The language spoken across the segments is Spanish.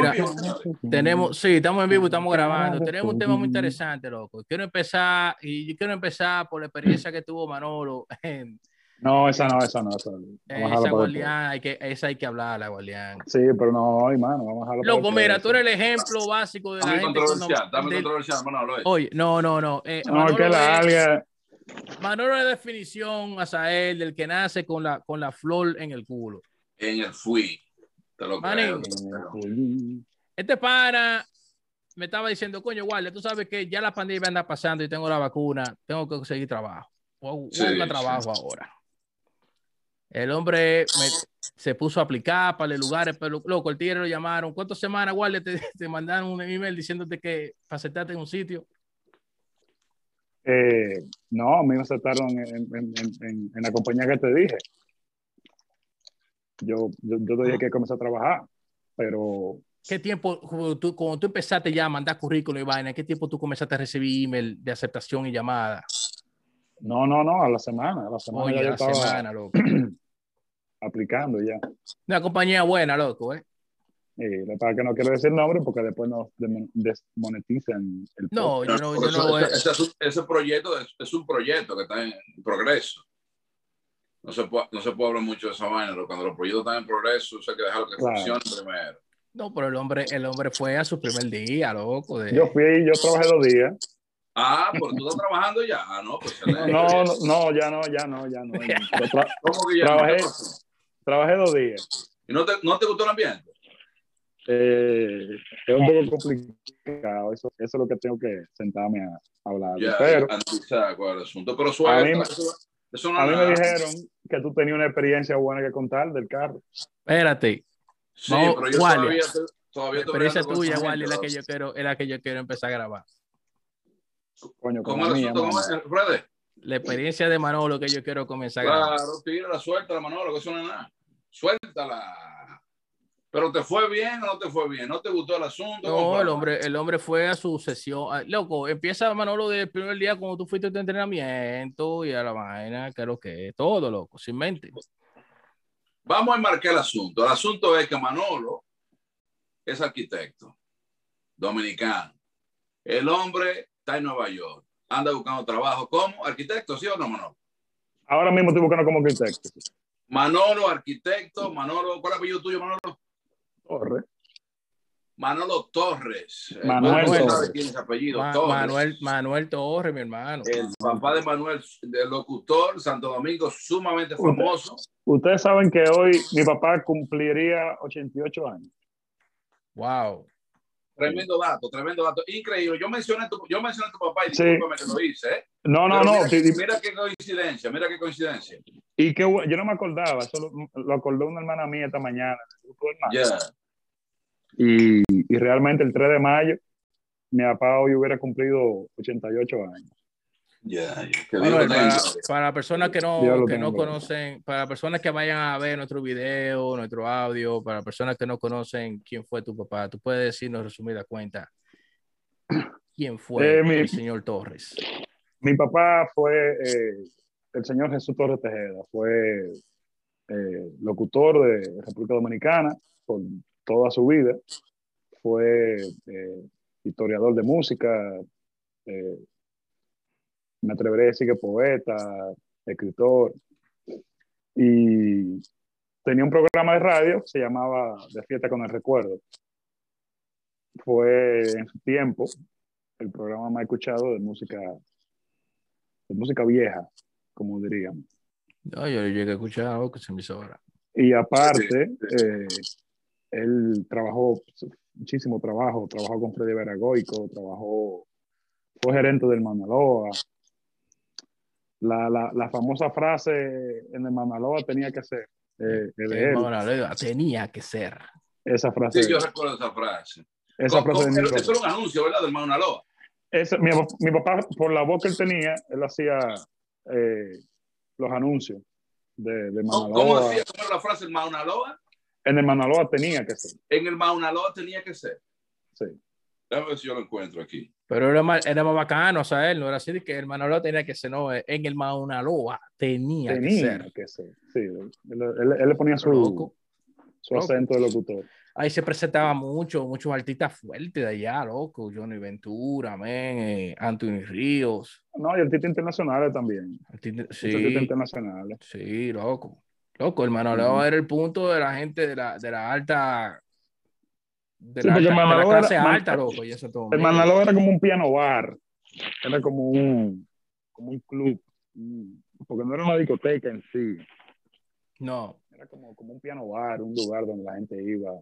Mira, tenemos, sí, estamos en vivo, estamos grabando. Tenemos un tema muy interesante, loco. Quiero empezar, y yo quiero empezar por la experiencia que tuvo Manolo. no, esa no, esa no. Esa, esa Guardián, hay que, esa hay que hablarla, Guardián. Sí, pero no, hermano, vamos a hablar. Loco, mira, tú eres el ejemplo básico de la gente. Controversial, dame controversial, Manolo. Oye, no, no, no. Eh, no, Manolo que la alga. Manolo es definición, él del que nace con la, con la flor en el culo. En el fui. Te lo creo, Este para me estaba diciendo, coño, Guardia, tú sabes que ya la pandemia anda pasando y tengo la vacuna, tengo que conseguir trabajo. O trabajo ahora. El hombre se puso a aplicar para los lugares, pero loco, el tigre lo llamaron. ¿Cuántas semanas, Guardia, te, te mandaron un email diciéndote que para aceptarte en un sitio? Eh, no, a mí me aceptaron en, en, la compañía que te dije. Yo, yo, yo que comenzar a trabajar, pero... ¿Qué tiempo, cuando tú, cuando tú empezaste ya a mandar currículum y vaina, qué tiempo tú comenzaste a recibir email de aceptación y llamada? No, no, no, a la semana, a la semana ya estaba semana, loco. aplicando ya. Una compañía buena, loco, ¿eh? Eh, para que no quiero decir nombre porque después nos desmonetizan el No, yo no, yo no ese, proyecto es, un proyecto que está en progreso. No se puede, no se puede hablar mucho de esa vaina, pero cuando los proyectos están en progreso, hay que dejarlo que funcione primero. No, pero el hombre, el hombre fue a su primer día, loco. De... Yo fui, yo trabajé dos días. Ah, pero tú estás trabajando ya. Ah, no, pues no, no, no, ya no, ya no, ya no. ¿Cómo que ya trabajé, trabajé dos días. ¿Y no te, no te gustó el ambiente? Eh, es un poco complicado. Eso, eso, es lo que tengo que sentarme a, hablar. pero, asunto. Pero suave, a mí, eso no a mí me dijeron que tú tenías una experiencia buena que contar del carro. Espérate. Sí, pero yo todavía, todavía La experiencia tuya, Wally, es la que yo quiero, es la que yo quiero empezar a grabar. Coño, ¿Cómo es el asunto? ¿Cómo Fred? La experiencia de Manolo que yo quiero comenzar a grabar. Claro, tira, suéltala, Manolo, que eso no es nada. Suéltala. Pero te fue bien o no te fue bien, no te gustó el asunto. No, el hombre, el hombre fue a su sesión. Ah, loco, empieza Manolo del primer día cuando tú fuiste a tu entrenamiento y a la vaina, que lo que es, todo loco, sin mente. Vamos a marcar el asunto. El asunto es que Manolo es arquitecto dominicano. El hombre está en Nueva York, anda buscando trabajo como arquitecto, ¿sí o no, Manolo? Ahora mismo estoy buscando como arquitecto. Manolo, arquitecto, Manolo, ¿cuál es el apellido tuyo, Manolo? Torres. Manolo Torres. Manuel Torres. Quién es apellido? Torres. Manuel, Manuel Torres, mi hermano. El papá de Manuel, del locutor, Santo Domingo, sumamente famoso. Ustedes saben que hoy mi papá cumpliría 88 años. Wow. Tremendo dato, tremendo dato. Increíble. Yo mencioné tu, yo mencioné a tu papá y discúlpame que lo hice, ¿eh? No, no, no. Mira, qué coincidencia, mira qué coincidencia. Y que yo no me acordaba, eso lo, acordó una hermana mía esta mañana. Y, y, realmente el 3 de mayo, mi papá hoy hubiera cumplido 88 años. Ya, para, personas que no, que no conocen, para personas que vayan a ver nuestro video, nuestro audio, para personas que no conocen quién fue tu papá, tú puedes decirnos resumida cuenta quién fue eh, el señor Torres. Mi papá fue eh, el señor Jesús Torres Tejeda, fue eh, locutor de República Dominicana por toda su vida, fue eh, historiador de música, me atreveré a decir que poeta, escritor, y tenía un programa de radio que se llamaba De Fiesta con el Recuerdo. Fue en su tiempo el programa más escuchado de música de música vieja, como diríamos. No, yo llegué a escuchar algo que se me hizo ahora. Y aparte, eh, él trabajó muchísimo trabajo, trabajó con Freddy Veragoico, trabajó, fue gerente del Manaloa. La, la, la, famosa frase en el Manaloa tenía que ser. Eh, el Manaloa tenía que ser. Esa frase. Sí, yo recuerdo esa frase. Esa frase eso era un anuncio, ¿verdad? Del Manaloa mi, mi, papá, por la voz que él tenía, él hacía eh, los anuncios de, de Maunaloa. ¿Cómo decía cómo era la frase? ¿El Maunaloa? En el Maunaloa tenía que ser. En el Maunaloa tenía que ser. Sí. Déjame ver si yo lo encuentro aquí. Pero era más, era más bacano, o sea, él no era así de que el Maunaloa tenía que ser, no, en el Maunaloa tenía, tenía que ser. Que ser. Sí, él, él, él, le ponía su, su acento de locutor. Ahí se presentaba mucho, muchos artistas fuertes de allá, loco. Johnny Ventura, men, eh, Anthony Ríos. No, y artistas internacionales también. Artista- sí, artistas internacionales. sí, loco. Loco, el Manoleo Ujú. era el punto de la gente de la, de la alta. De Sí, la, porque alta- de la Manoleo era- clase Man- alta, loco. Y eso todo. El Manalo era como un piano bar. Era como un, como un club. Mm, Porque no era una discoteca en sí. No, Era como, como un piano bar, un lugar donde la gente iba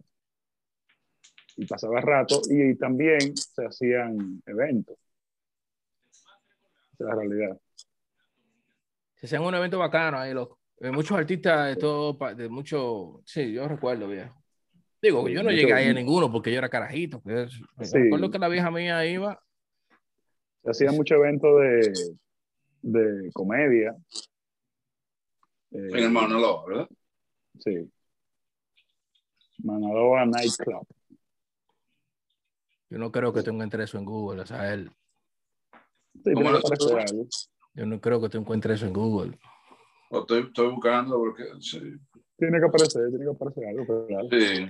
y pasaba rato. Y también se hacían eventos. Esa es la realidad. se hacían un evento bacano ahí, loco. Eh, muchos artistas de todo, de mucho, sí, yo recuerdo, viejo. Digo, yo no Mucho- llegué ahí a ninguno porque yo era carajito. pues, Sí. recuerdo que la vieja mía iba. Se hacían muchos eventos de, de comedia. Eh, En el monólogo, ¿verdad? Sí. Manaloa Nightclub. Yo no creo que tú encuentres eso en Google, o sea, él, Sí, yo no creo que tú encuentres eso en Google. O estoy, estoy buscando porque sí. Tiene que aparecer, tiene que aparecer algo, claro. Sí.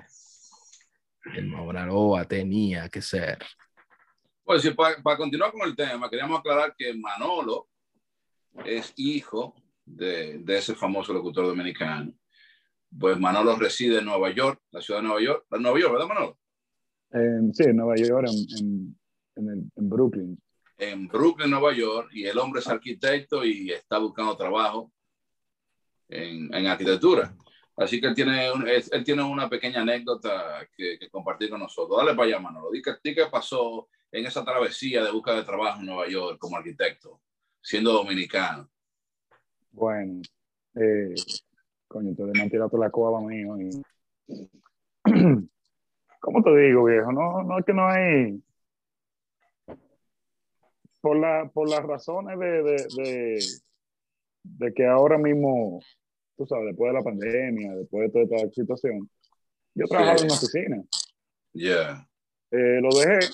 El Maunaloa tenía que ser. Pues sí, para, para continuar con el tema, queríamos aclarar que Manolo es hijo de, de ese famoso locutor dominicano. Pues Manolo reside en Nueva York, la ciudad de Nueva York. La Nueva York, ¿verdad, Manolo? En- sí, en Nueva York, en, en, en, el- en Brooklyn. En Brooklyn, Nueva York, y el hombre es arquitecto y está buscando trabajo en, arquitectura. Así que él tiene, él, tiene una pequeña anécdota que, compartir con nosotros. Dale para allá, Manolo. Di qué pasó en esa travesía de búsqueda de trabajo en Nueva York como arquitecto, siendo dominicano. Bueno, eh, coño, te me han tirado la coba mío. Y... ¿Cómo te digo, viejo? No, no es que no hay. Por, la, por las razones de, de que ahora mismo, tú sabes, después de la pandemia, después de toda esta situación, yo trabajaba Sí. en una oficina. Yeah. Eh, lo dejé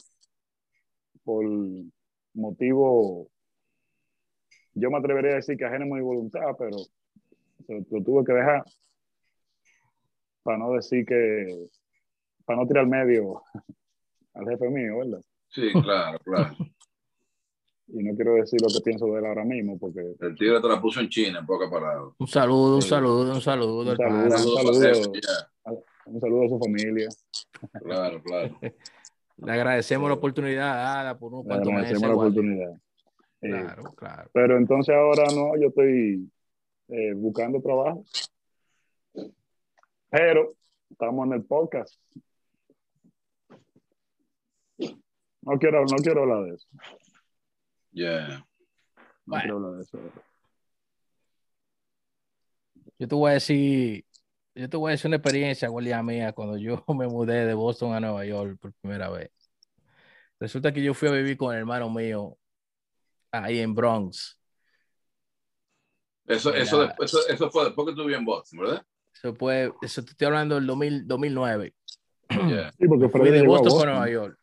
por motivo, yo me atrevería a decir que ajeno a mi voluntad, pero lo, lo tuve que dejar para no decir que, para no tirar medio al jefe mío, ¿verdad? Sí, claro, claro. Y no quiero decir lo que pienso de él ahora mismo, porque El tigre te la puso en China en poca parada. Un saludo, un saludo, un saludo. Un al saludo. Saludos saludo. un saludo a su familia. Claro, claro. Le agradecemos la oportunidad dada por unos Le cuantos meses. agradecemos la igual. oportunidad. Eh, Claro, claro. Pero entonces ahora no, yo estoy eh, buscando trabajo. Pero estamos en el podcast. No quiero, no quiero hablar de eso. Yeah. No Bueno. quiero hablar de eso. Yo te voy a decir, yo te voy a decir una experiencia, William, mía, cuando yo me mudé de Boston a Nueva York por primera vez. Resulta que yo fui a vivir con el hermano mío ahí en Bronx. Eso, eso, eso, eso fue después que tú vivías en Boston, ¿verdad? Eso fue, eso te estoy hablando del 2000 2009. Yeah. Sí, porque Fui de llegó a Boston, Boston. para Nueva York.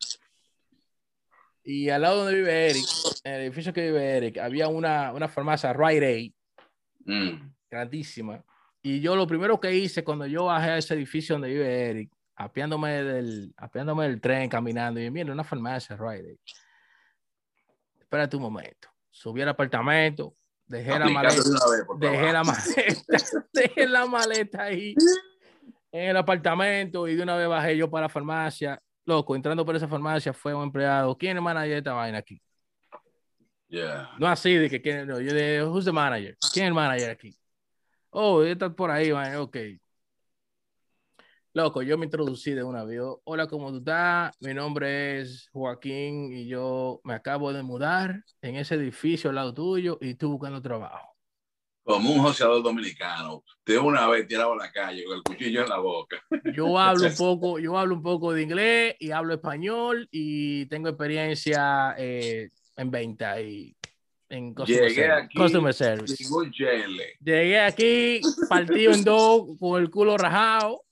Y al lado donde vive Eric, en el edificio que vive Eric, había una, una farmacia Rite Aid Mm. grandísima. Y yo lo primero que hice cuando yo bajé a ese edificio donde vive Eric, apiándome del, apiándome del tren, caminando, y mira, una farmacia, right? Espérate un momento. Subí al apartamento, dejé la maleta, vez, dejé la maleta, dejé la maleta ahí en el apartamento y de una vez bajé yo para la farmacia. Loco, entrando por esa farmacia fue un empleado. ¿Quién es el manager de esta vaina aquí? Yeah. No así de que quién, no, yo de who's the manager? ¿Quién es el manager aquí? Oh, está por ahí, man. ok. Loco, yo me introducí de una vez. Hola, ¿cómo estás? Mi nombre es Joaquín y yo me acabo de mudar en ese edificio al lado tuyo y estoy buscando trabajo. Como un joseador dominicano. De una vez tirado a la calle con el cuchillo en la boca. Yo hablo un poco, yo hablo un poco de inglés y hablo español y tengo experiencia eh, en venta y en customer Llegué service. aquí Customer service. Llegué aquí partido en dos con el culo rajado.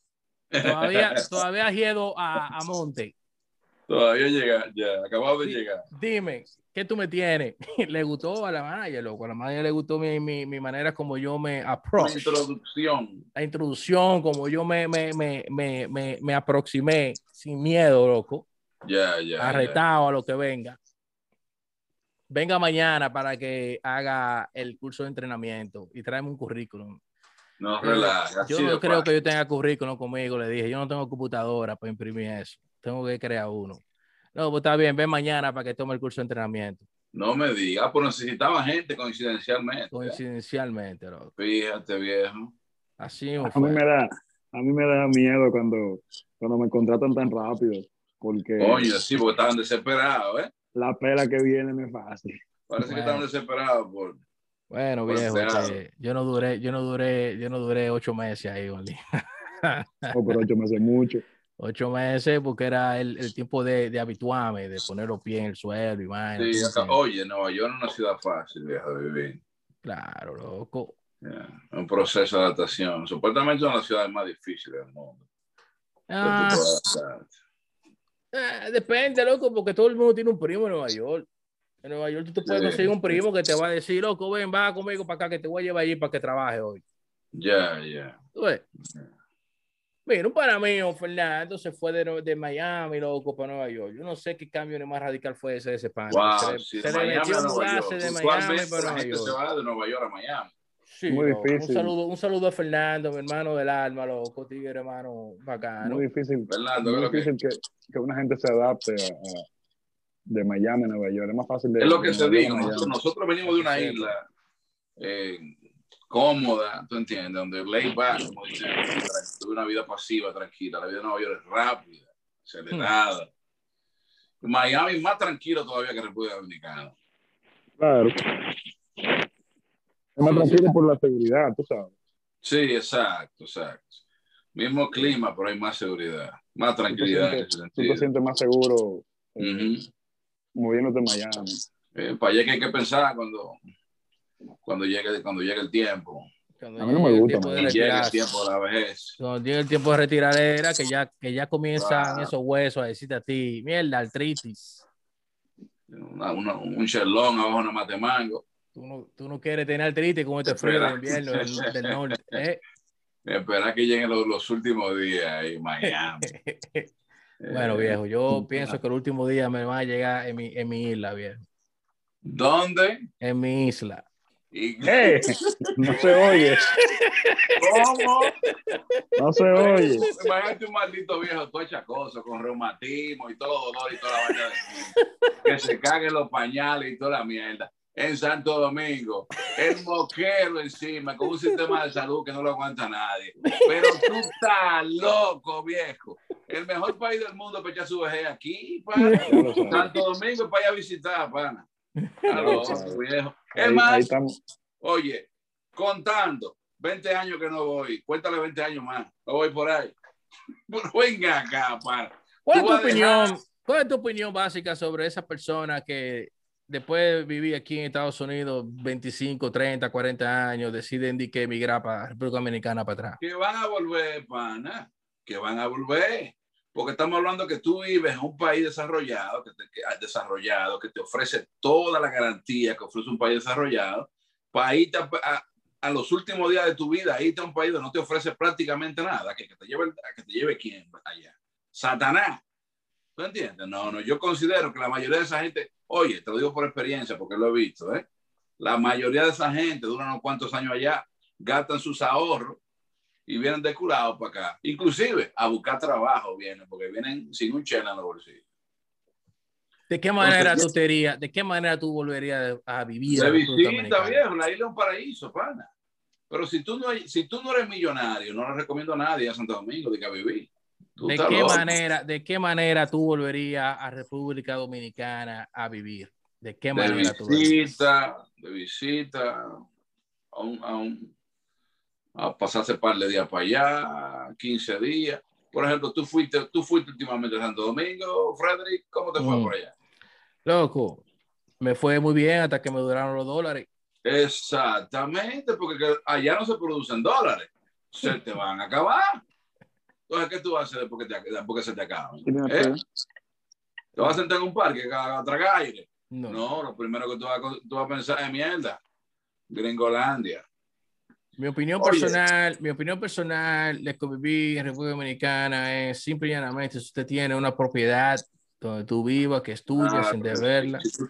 Todavía, todavía hedo a, a monte. Todavía llega, ya, acabado de llegar. Dime, ¿qué tú me tienes? le gustó a la manager, loco. A la manager le gustó mi, mi, mi manera como yo me approach. La introducción. La introducción, como yo me, me, me, me, me, me aproximé sin miedo, loco. Ya, ya. Arretado a lo que venga. Venga mañana para que haga el curso de entrenamiento y tráeme un currículum. No, relaja. Yo no creo fácil. que yo tenga currículum conmigo, le dije. Yo no tengo computadora para imprimir eso. Tengo que crear uno. No, pues está bien, ven mañana para que tome el curso de entrenamiento. No me digas, pues necesitaba gente coincidencialmente. Coincidencialmente, loco. Fíjate, viejo. Así A me mí fue. me da, a mí me da miedo cuando, cuando me contratan tan rápido, porque Coño, sí, porque estaban desesperados, ¿eh? la pela que viene no es fácil. Parece que estaban desesperados por. Bueno, Por viejo, que yo no duré, yo no duré, yo no duré ocho meses ahí, Oli. Oh, pero ocho meses mucho. Ocho meses porque era el, el tiempo de, de habituarme, de poner los pies en el suelo y vaina. Sí, ¿tú acá- oye, Nueva York no es una ciudad fácil, viejo, de vivir. Claro, loco. Ya, Un proceso de adaptación. Supuestamente es una de las ciudades más difíciles del mundo. Ah, eh, depende, loco, porque todo el mundo tiene un primo en Nueva York. En Nueva York tú te puedes Sí. conseguir un primo que te va a decir, loco, ven, va conmigo para acá, que te voy a llevar allí para que trabaje hoy. Ya, ya. ¿Tú ves? Mira, un pana mío, Fernando, se fue de, de Miami, loco, para Nueva York. Yo no sé qué cambio ni más radical fue ese de ese pana. Wow, se le, sí, se de le Miami metió a Nueva mudarse York. de Miami para la Nueva gente se York. va de Nueva York a Miami. Sí, Muy loco. Un difícil. saludo, un saludo a Fernando, mi hermano del alma, loco, tigre, hermano, bacano. Muy difícil, Fernando, muy ¿qué es lo que- difícil que, que una gente se adapte a, a- de Miami a Nueva York. Es más fácil de Es lo que de se Nueva York dijo. a Miami. Nosotros, nosotros venimos de una Sí. isla eh, cómoda, ¿tú entiendes? Donde lay back, como dicen, tuve una vida pasiva, tranquila. La vida de Nueva York es rápida, acelerada. Miami es más tranquilo todavía que República Dominicana. Claro. Es más tranquilo por la seguridad, tú sabes. Sí, exacto, exacto. Mismo clima, pero hay más seguridad, más Tú te tranquilidad en sientes, tú te sientes más seguro eh, Ujú. moviéndote en Miami. Eh, para allá que hay que pensar cuando, cuando, llegue, cuando llegue el tiempo. Cuando A mí no me llegue el gusta, tiempo de man. Y llegue el retirarse. tiempo de la vejez. Cuando llegue el tiempo de retiradera, que ya, que ya comienzan esos huesos a decirte a ti, mierda, artritis. Una- una- un chelón abajo una matemango. Tú no, tú no quieres tener artritis con este frío de Espera. invierno del, del norte. ¿eh? Esperar que lleguen los, los últimos días en Miami. Bueno, Eh, viejo, yo pienso que el último día me van a llegar en mi, en mi isla, viejo. ¿Dónde? En mi isla. ¿Y ¡Eh! No se oye, cómo? no se oye. Imagínate un maldito viejo todo achacoso, con reumatismo y todo dolor y toda la vaina mundo. Que se caguen los pañales y toda la mierda. En Santo Domingo, el moquero encima, con un sistema de salud que no lo aguanta nadie. Pero tú estás loco, viejo. El mejor país del mundo para echar su vejez aquí, pana. Santo Domingo para ir a visitar, pana. Es más, estamos. Oye, contando, 20 años que no voy, cuéntale 20 años más, no voy por ahí. Venga acá, para. ¿Cuál es tu a dejar- opinión? ¿Cuál es tu opinión básica sobre esa persona que después de vivir aquí en Estados Unidos 25, 30, 40 años deciden de que emigrar para República Dominicana para atrás? Que van a volver, pana, que van a volver. Porque estamos hablando que tú vives en un país desarrollado, que te, que- desarrollado, que te ofrece toda la garantía que ofrece un país desarrollado, para irte a, a- a los últimos días de tu vida, irte a un país donde no te ofrece prácticamente nada, que, que te lleve, que te lleve quién allá. Satanás. ¿Tú entiendes? No, no, yo considero que la mayoría de esa gente, oye, te lo digo por experiencia, porque lo he visto, ¿eh? La mayoría de esa gente duran unos cuantos años allá, gastan sus ahorros y vienen descurados para acá. Inclusive a buscar trabajo vienen, porque vienen sin un chela en los bolsillos. ¿De qué manera Entonces, tú te irías, de qué manera tú volverías a vivir De República visita, viejo, la isla es un paraíso, pana. Pero si tú no, si tú no eres millonario, no le recomiendo a nadie a Santo Domingo de que vivir. Tú ¿De qué loco. manera, de qué manera tú volverías a República Dominicana a vivir? ¿De qué De manera tú volverías? visita, de visita, a, un, a, un- a pasarse par de días para allá, 15 días. Por ejemplo, tú fuiste, tú fuiste últimamente a Santo Domingo, Frederick, ¿cómo te fue Mm. por allá? Loco, me fue muy bien hasta que me duraron los dólares. Exactamente, porque que allá no se producen dólares, se te van a acabar. Entonces, ¿qué tú vas a hacer después que, te, después que se te acaban? ¿Eh? Te vas a sentar en un parque a, a tragar aire. No. No, lo primero que tú vas, a- tú vas a pensar es mierda. Gringolandia. Mi opinión Oye. personal, mi opinión personal de convivir en República Dominicana es simple y llanamente si usted tiene una propiedad donde tú vivas, que es tuya, Ah, sin deberla. Si tú,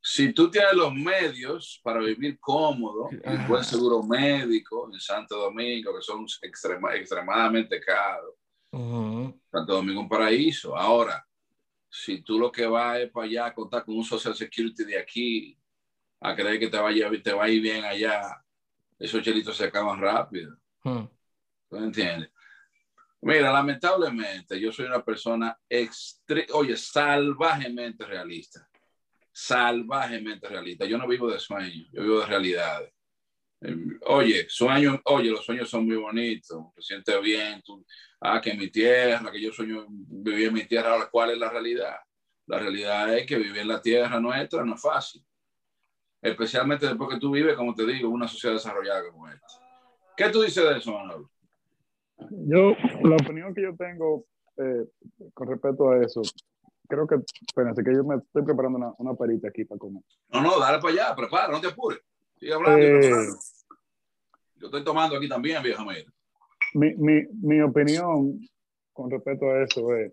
si tú tienes los medios para vivir cómodo, un buen seguro médico en Santo Domingo, que son extrema- extremadamente caros, Ujú. Santo Domingo es un paraíso. Ahora, si tú lo que vas es para allá a contar con un Social Security de aquí, a creer que te te va a ir bien allá, esos chelitos se acaban rápido. Ujú. ¿Tú entiendes? Mira, lamentablemente yo soy una persona, extre- oye, salvajemente realista. Salvajemente realista. Yo no vivo de sueños, yo vivo de realidades. Eh, Oye, sueños, oye, los sueños son muy bonitos, te sientes bien, tú, ah, que mi tierra, que yo sueño vivir en mi tierra, ahora, ¿cuál es la realidad? La realidad es que vivir en la tierra nuestra no es fácil. Especialmente después que tú vives, como te digo, en una sociedad desarrollada como esta. ¿Qué tú dices de eso, Manolo? Yo, la opinión que yo tengo eh, con respecto a eso, creo que, espérense, que yo me estoy preparando una, una perita aquí para comer. No, no, dale para allá, prepara, no te apures. Sigue hablando. Eh. Yo estoy tomando aquí también, vieja mi, mi, mi opinión con respecto a eso es,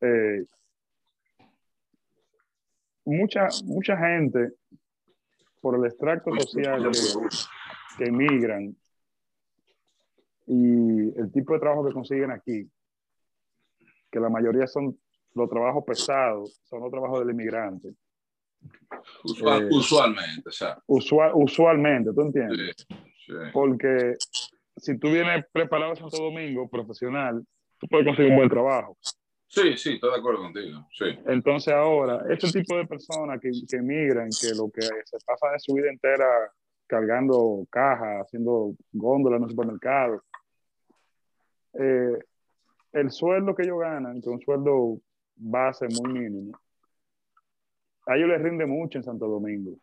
eh, mucha, mucha gente, por el extracto social que, que emigran y el tipo de trabajo que consiguen aquí, que la mayoría son los trabajos pesados, son los trabajos del inmigrante. Usual- Eh, usualmente, o sea. Usual, usualmente, ¿tú entiendes? sí, sí. Porque si tú vienes preparado a Santo Domingo, profesional, tú puedes conseguir un buen trabajo. Sí, sí, estoy de acuerdo contigo. Sí. Entonces ahora, este tipo de personas que, que emigran, que lo que se pasa de su vida entera cargando cajas, haciendo góndolas en los supermercados, eh, el sueldo que ellos ganan, que es un sueldo base muy mínimo, a ellos les rinde mucho en Santo Domingo.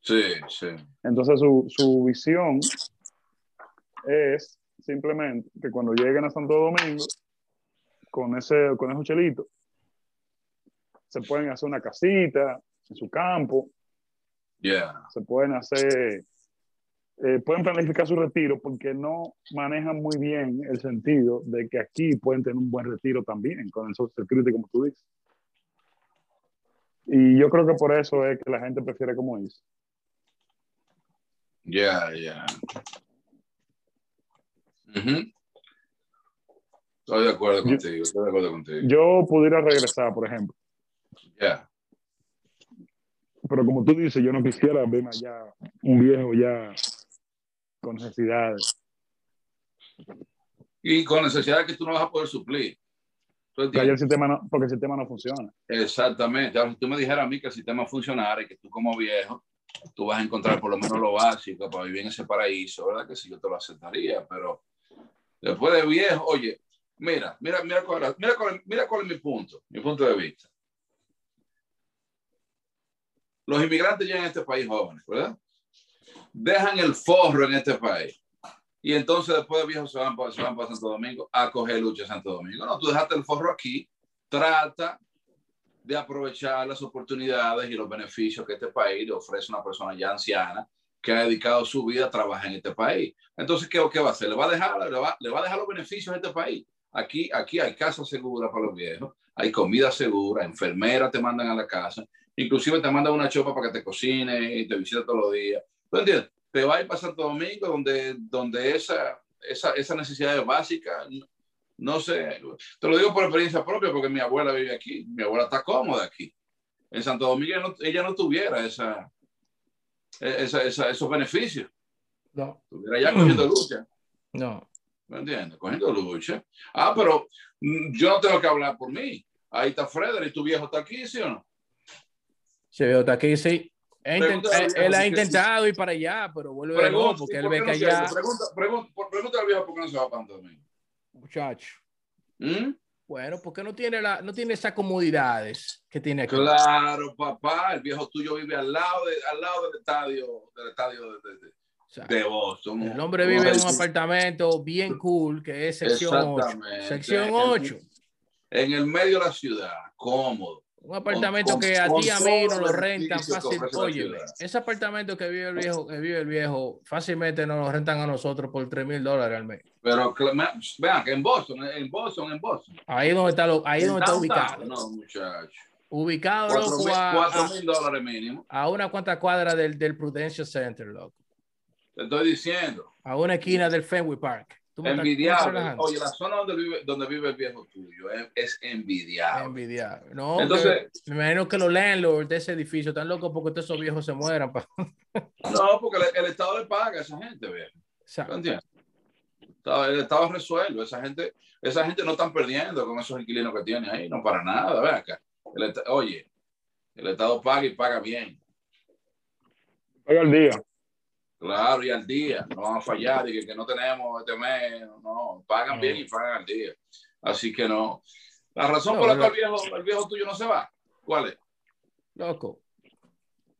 Sí, sí. Entonces su, su visión es simplemente que cuando lleguen a Santo Domingo, con ese, con esos chelitos, se pueden hacer una casita en su campo, Yeah. se pueden hacer, eh, pueden planificar su retiro porque no manejan muy bien el sentido de que aquí pueden tener un buen retiro también con el Social Security, como tú dices. Y yo creo que por eso es que la gente prefiere como dice. Yeah, yeah. Ujú. Estoy de acuerdo contigo, estoy de acuerdo contigo. Yo pudiera regresar, por ejemplo. Yeah. Pero como tú dices, yo no quisiera verme allá un viejo ya con necesidades. Y con necesidad que tú no vas a poder suplir. ¿Tú Porque, el sistema no, porque el sistema no funciona. Exactamente. Ahora, si tú me dijeras a mí que el sistema funcionara y que tú como viejo, tú vas a encontrar por lo menos lo básico para vivir en ese paraíso, ¿verdad? Que sí, yo te lo aceptaría, pero después de viejo, oye, mira, mira, mira cuál, mira, cuál, mira cuál es mi punto, mi punto de vista. Los inmigrantes llegan a este país jóvenes, ¿verdad? Dejan el forro en este país. Y entonces después de viejos se van, se van para Santo Domingo a coger lucha en Santo Domingo. No, tú dejaste el forro aquí, trata de aprovechar las oportunidades y los beneficios que este país le ofrece a una persona ya anciana que ha dedicado su vida a trabajar en este país. Entonces, ¿qué, qué va a hacer? ¿Le va a dejar, le va, le va a dejar los beneficios a este país? Aquí, aquí hay casa segura para los viejos, hay comida segura, enfermeras te mandan a la casa, inclusive te mandan una chopa para que te cocine y te visite todos los días. ¿Tú entiendes? Te va a ir para Santo Domingo donde, donde esa, esa, esa necesidad básica, no, no sé, te lo digo por experiencia propia porque mi abuela vive aquí, mi abuela está cómoda aquí. En Santo Domingo ella no, ella no tuviera esa, esa, esa, esos beneficios, No, estuviera ya cogiendo lucha. no. ¿Me entiendes? Cogiendo lucha. Ah, pero mm, yo no tengo que hablar por mí. Ahí está Frederick, tu viejo está aquí, ¿sí o no? Se ve otra aquí, sí. Pregúntale él, él ha intentado ir para allá, pero vuelve Pregunta, porque ¿y él ve que allá? Pregunta, pregunta, por- pregúntale al viejo por qué no se va para Domingo. muchacho. ¿Mm? Bueno, porque no tiene la, no tiene esas comodidades que tiene aquí. Claro, papá, el viejo tuyo vive al lado, de, al lado del estadio, del estadio de- O sea, de Boston. el hombre vive en un apartamento bien cool, que es sección 8. Exactamente. Sección En- 8. En el medio de la ciudad, cómodo. Un apartamento Con- que a ti a mí el lo rentan fácil. Oye, ese apartamento que vive el viejo, que vive el viejo, fácilmente nos lo rentan a nosotros por 3 mil dólares al mes. Pero vean que en Boston, en Boston, en Boston. Ahí donde está, lo, ahí donde está ubicado. No, muchacho. Ubicado, Cuatro loco, mil- a, cuatro a- mil dólares mínimo. a una cuanta cuadra del, del Prudential Center, loco. Te estoy diciendo. A una esquina del Fenway Park. Tú me estás- tú me estás Envidiable. Oye, la zona donde vive, donde vive el viejo tuyo es, es envidiable. Envidiable. No, Entonces- me imagino que los landlords de ese edificio están locos porque todos esos viejos se mueran. pa- No, porque el, el Estado le paga a esa gente, viejo. Exacto. ¿Me entiendes? Estado- El Estado resuelve. Esa gente, esa gente no están perdiendo con esos inquilinos que tienen ahí. No para nada. Ve acá. El oye, el Estado paga y paga bien. Paga el día. Claro, y al día. No van a fallar. Y que, que no tenemos este mes. No, pagan No. bien y pagan al día. Así que no. La razón No, por la la- cual el viejo, el viejo tuyo no se va. ¿Cuál es? Loco.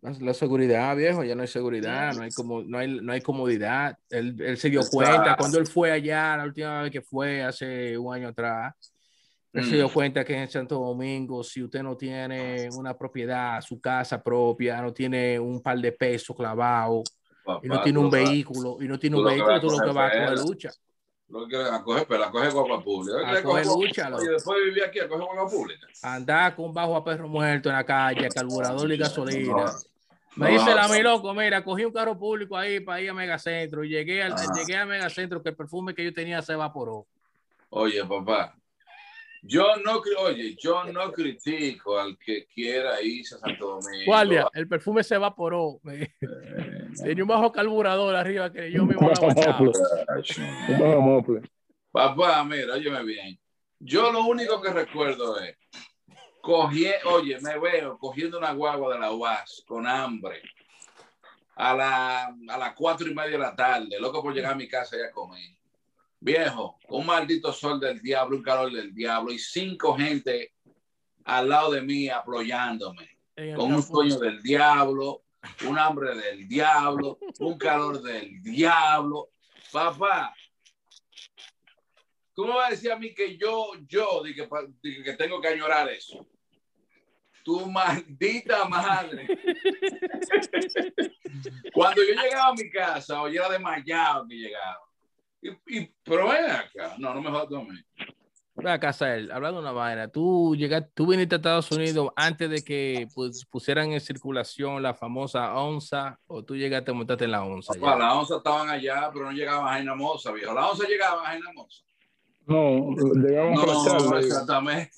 La, seguridad, viejo, ya no hay seguridad, no hay, como, no hay, no hay comodidad. Él, él se dio Exacto. cuenta cuando él fue allá, la última vez que fue, hace un año atrás, él se Mm. dio cuenta que en Santo Domingo, si usted no tiene una propiedad, su casa propia, no tiene un par de pesos clavados, y no Papá, tiene un vas- vehículo, y no tiene un vehículo, tú lo que vas a coger lucha. Lo que a coger, pero a coger guagua pública. A ¿Qué coger coge- lucha. Oye, después de vivir aquí, a coger guagua pública. Andar con bajo a perro muerto en la calle, carburador y gasolina. No, Me dice la mi loco, mira, cogí un carro público ahí para ir a Megacentro y llegué al, llegué a Megacentro que el perfume que yo tenía se evaporó. Oye, papá, yo no, oye, yo no critico al que quiera irse a Santo Domingo. Guardia, el perfume se evaporó. Me- Eh, Tenía un bajo carburador arriba que yo. Un bajo mofle. Papá, mira, óyeme bien. Yo lo único que recuerdo es, cogí, oye, me veo cogiendo una guagua de la UAS con hambre a, la, a las cuatro y media de la tarde, loco por llegar a mi casa y a comer. Viejo, un maldito sol del diablo, un calor del diablo y cinco gente al lado de mí apoyándome con un sueño del diablo, un hambre del diablo, un calor del diablo. Papá, tú me vas a decir a mí que yo, yo, que, tengo que añorar eso. Tu maldita madre. Cuando yo llegaba a mi casa, oye, era desmayado que llegaba. Y, y- pero ven acá, no, no me jodas a mí. Ve acá, Sael, hablando de una vaina, tú llegaste, tú viniste a Estados Unidos antes de que pues, pusieran en circulación la famosa onza, o tú llegaste a montarte en la onza. las onzas estaban allá, pero no llegaban a Jaina Moza, viejo. Las onzas llegaban a Jaina Moza. No, llegamos a No, flechar. exactamente.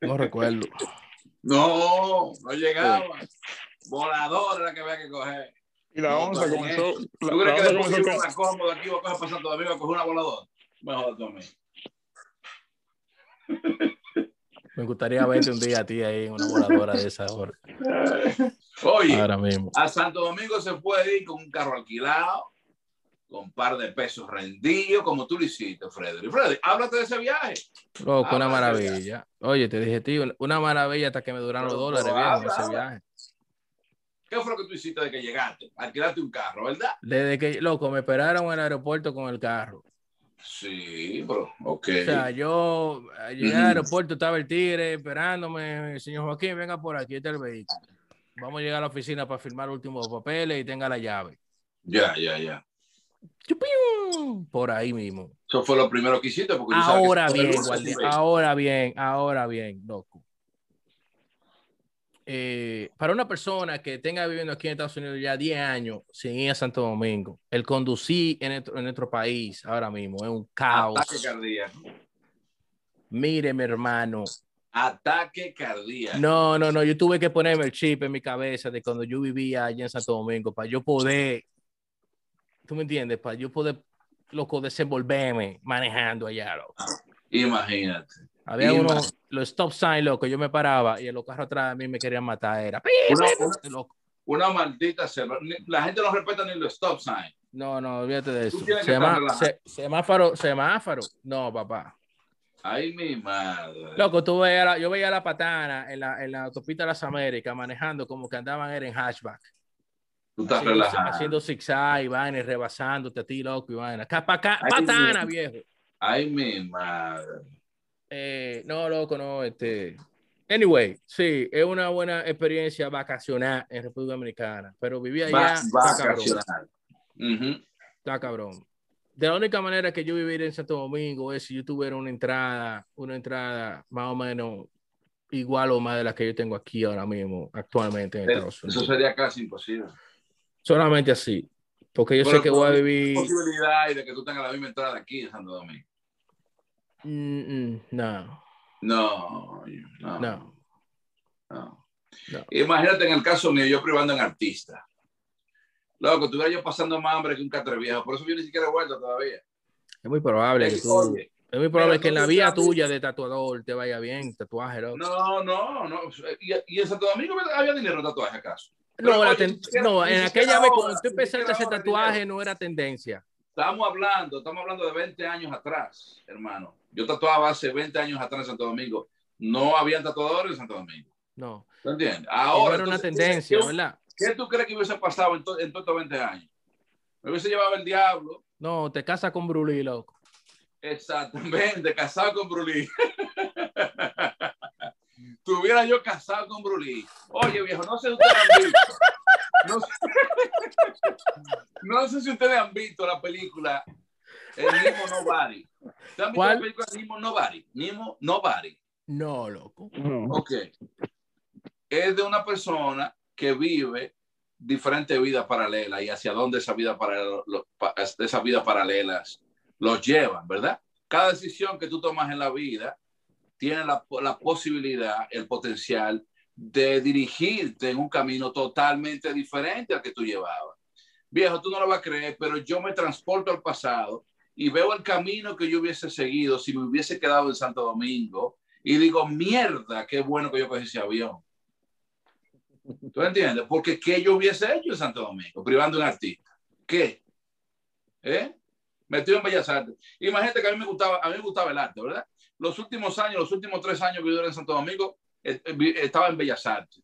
No recuerdo. No, no llegaban. Volador era que había que coger. Y la No, onza está comenzó. bien. La, ¿Tú la crees que onza después que con, la cojo de aquí voy a coger para Santo Domingo a coger una voladora? Me jodas tú a mí. Me gustaría verte un día a ti ahí en una voladora de esa hora. Oye, Ahora mismo. a Santo Domingo se puede ir con un carro alquilado, con un par de pesos rendidos, como tú lo hiciste, Freddy. Freddy, háblate de ese viaje. Loco, una Habla, maravilla. Oye, te dije, tío, una maravilla hasta que me duraron los dólares, habla, ese habla. viaje. ¿Qué fue lo que tú hiciste de que llegaste? Alquilaste un carro, ¿verdad? Desde que, loco, me esperaron en el aeropuerto con el carro. Sí, bro. Ok. O sea, yo llegué al aeropuerto, estaba el tigre esperándome. Señor Joaquín, venga por aquí, está el vehículo. Vamos a llegar a la oficina para firmar últimos papeles y tenga la llave. Ya, ya, ya. Por ahí mismo. Eso fue lo primero que hiciste. Porque que Ahora bien, guardia, ahora bien, ahora bien, loco. Eh, para una persona que tenga viviendo aquí en Estados Unidos ya 10 años sin ir a Santo Domingo, el conducir en nuestro, en nuestro país ahora mismo es un caos. Ataque cardíaco. Mire, mi hermano, Ataque cardíaco. No, no, no, yo tuve que ponerme el chip en mi cabeza de cuando yo vivía allá en Santo Domingo para yo poder, tú me entiendes, para yo poder, loco, desenvolverme manejando allá, loco. Imagínate. Había unos, los stop sign, loco, yo me paraba y en los carros atrás de mí me querían matar, era, Una, loco. una maldita La gente no respeta ni los stop sign. No, no, olvídate de eso. Semá- se- semáforo, semáforo, no, papá. Ay, mi madre. Loco, tú veías la- yo veía a la patana en la, en la autopista de las Américas manejando como que andaban era en hatchback. Tú estás haciendo, relajado. haciendo zigzag y rebasándote a ti, loco, y vaina. Patana, viejo. Ay, mi madre. Eh, no, loco, no, este. Anyway, sí, es una buena experiencia vacacionar en República Dominicana, pero vivir allá Va- está cabrón. vacacional. Ujú. Está cabrón. De la única manera que yo viviría en Santo Domingo es si yo tuviera una entrada, una entrada más o menos igual o más de la que yo tengo aquí ahora mismo, actualmente en Estados Eso Unidos. sería casi imposible. Solamente así. Porque yo sé que voy a vivir. posibilidad de que tú tengas la misma entrada aquí en Santo Domingo. No, No, no, no, no. no. Imagínate en el caso mío, yo privando en artista. Loco, estuviera yo pasando más hambre que un catre viejo. Por eso yo ni siquiera he vuelto todavía. Es muy probable que tú. Es muy probable que en la entonces vida a mí- tuya de tatuador te vaya bien, tatuaje, loco. no, no, no. Y, y en Santo Domingo había dinero en tatuaje acaso. No, Pero, oye, ten- no, en aquella vez cuando tú empezaste a hacer tatuaje no era tendencia. Estamos hablando, estamos hablando de 20 años atrás, hermano. Yo tatuaba hace 20 años atrás en Santo Domingo. No habían tatuadores en Santo Domingo. No, ¿Tú entiendes? Ahora. era una entonces, tendencia, ¿qué, ¿verdad? qué tú crees que hubiese pasado en, to- en todos estos 20 años? Me hubiese llevado el diablo. No, te casas con Brulí, loco. Exactamente, casado con Brulí. Tuviera yo casado con Brulí. Oye, viejo, no sé si ustedes han visto. No sé, no sé si ustedes han visto la película El Nemo Nobody. ¿Ustedes han visto ¿Cuál? la película Nemo Nobody? Nemo Nobody. No, loco. No. Ok. Es de una persona que vive diferentes vidas paralelas y hacia dónde esa vida paralela, lo- pa- esas vidas paralelas los llevan, ¿verdad? Cada decisión que tú tomas en la vida tiene la, la posibilidad, el potencial de dirigirte en un camino totalmente diferente al que tú llevabas. Viejo, tú no lo vas a creer, pero yo me transporto al pasado y veo el camino que yo hubiese seguido si me hubiese quedado en Santo Domingo y digo, mierda, qué bueno que yo cogí ese avión. ¿Tú entiendes? Porque ¿qué yo hubiese hecho en Santo Domingo? Privando a un artista. ¿Qué? ¿Eh? Metido en Bellas Artes. Imagínate que a mí me gustaba, a mí me gustaba el arte, ¿verdad? Los últimos años, los últimos tres años que yo era en Santo Domingo, eh, eh, estaba en Bellas Artes.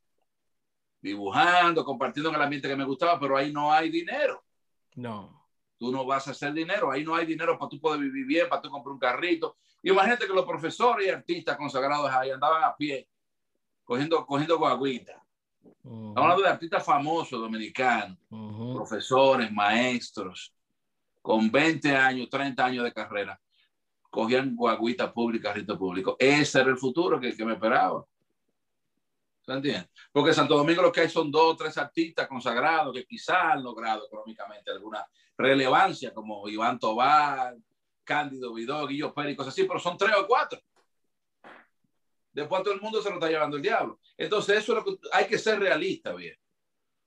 Dibujando, compartiendo en el ambiente que me gustaba, pero ahí no hay dinero. No. Tú no vas a hacer dinero. Ahí no hay dinero para tú poder vivir bien, para tú comprar un carrito. Imagínate que los profesores y artistas consagrados ahí andaban a pie, cogiendo, cogiendo guaguitas. Ujú, Estamos hablando de artistas famosos dominicanos, profesores, maestros, con 20 años, 30 años de carrera, cogían guaguitas públicas, carrito público. Ese era el futuro que, que me esperaba. ¿Se? Porque Santo Domingo lo que hay son dos o tres artistas consagrados que quizás han logrado económicamente alguna relevancia, como Iván Tobar, Cándido Vidó, Guillo Pérez cosas así, pero son tres o cuatro. Después todo el mundo se lo está llevando el diablo. Entonces, eso es lo que hay que ser realista, bien.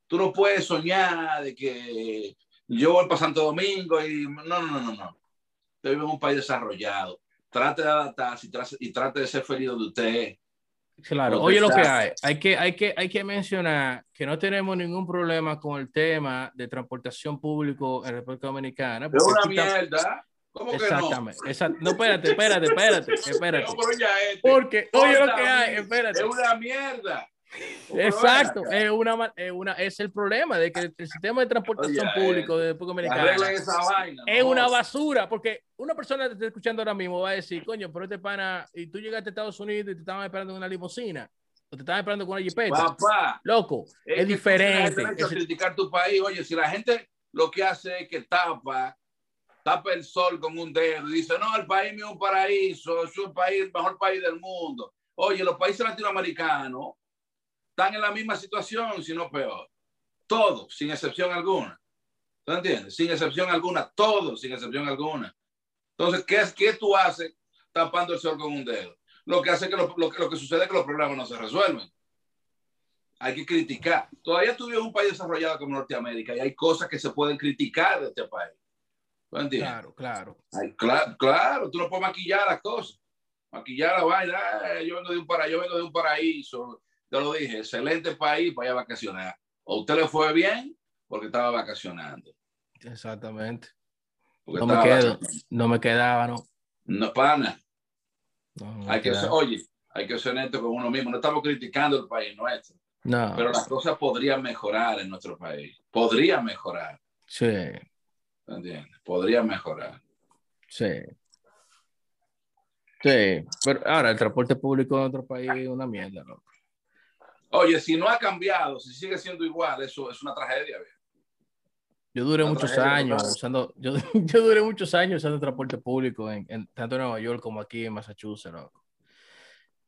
Tú no puedes soñar de que yo voy para Santo Domingo y no, no, no, no, no. Usted vive en un país desarrollado. Trate de adaptarse y trate, de ser feliz donde usted es. Claro, oye lo que hay. Hay que, hay, que, hay que mencionar que no tenemos ningún problema con el tema de transportación público en República Dominicana. Es una mierda. ¿Cómo que no? Exactamente. exact- No, espérate, espérate, espérate, espérate. Este. Porque, oye lo que hay, espérate. Es una mierda. Exacto, es una, es una, es el problema de que el sistema de transportación Oye, público de República Dominicana es no una basura, porque una persona que te está escuchando ahora mismo va a decir, coño, pero este pana, y tú llegaste a Estados Unidos y te estaban esperando en una limusina, o te estaban esperando con una jipeta. Papá, Loco, es, tienes diferente. Es- criticar tu país. Oye, si la gente lo que hace es que tapa, tapa el sol con un dedo y dice, no, el país mío es un paraíso, es un país, el mejor país del mundo. Oye, los países latinoamericanos están en la misma situación, si no peor. Todos, sin excepción alguna. ¿Tú entiendes? Sin excepción alguna, todos, sin excepción alguna. Entonces, ¿qué, es, qué tú haces tapando el sol con un dedo? Lo que hace que lo, lo que lo que sucede es que los problemas no se resuelven hay que criticar. Todavía tú vives en un país desarrollado como Norteamérica y hay cosas que se pueden criticar de este país. ¿Tú entiendes? Claro, claro. Ay, claro, claro, tú no puedes maquillar las cosas. Maquillar la vaina. "Ay, yo, vengo de un para, yo vengo de un paraíso. Te lo dije, excelente país para ir a vacacionar. O usted le fue bien porque estaba vacacionando. Exactamente. Porque No me quedo, no quedaba, no. No, pana. No, no Hay que ser, oye, hay que ser honesto con uno mismo. No estamos criticando el país nuestro, No, pero las cosas podrían mejorar en nuestro país. Podrían mejorar. sí, ¿Entiendes? Podría mejorar. sí. Sí, pero ahora el transporte público en otro país es una mierda, loco. Oye, si no ha cambiado, si sigue siendo igual, eso es una tragedia. Yo duré Una muchos años usando, yo, yo duré muchos años usando transporte público en, en- tanto en Nueva York como aquí en Massachusetts, loco.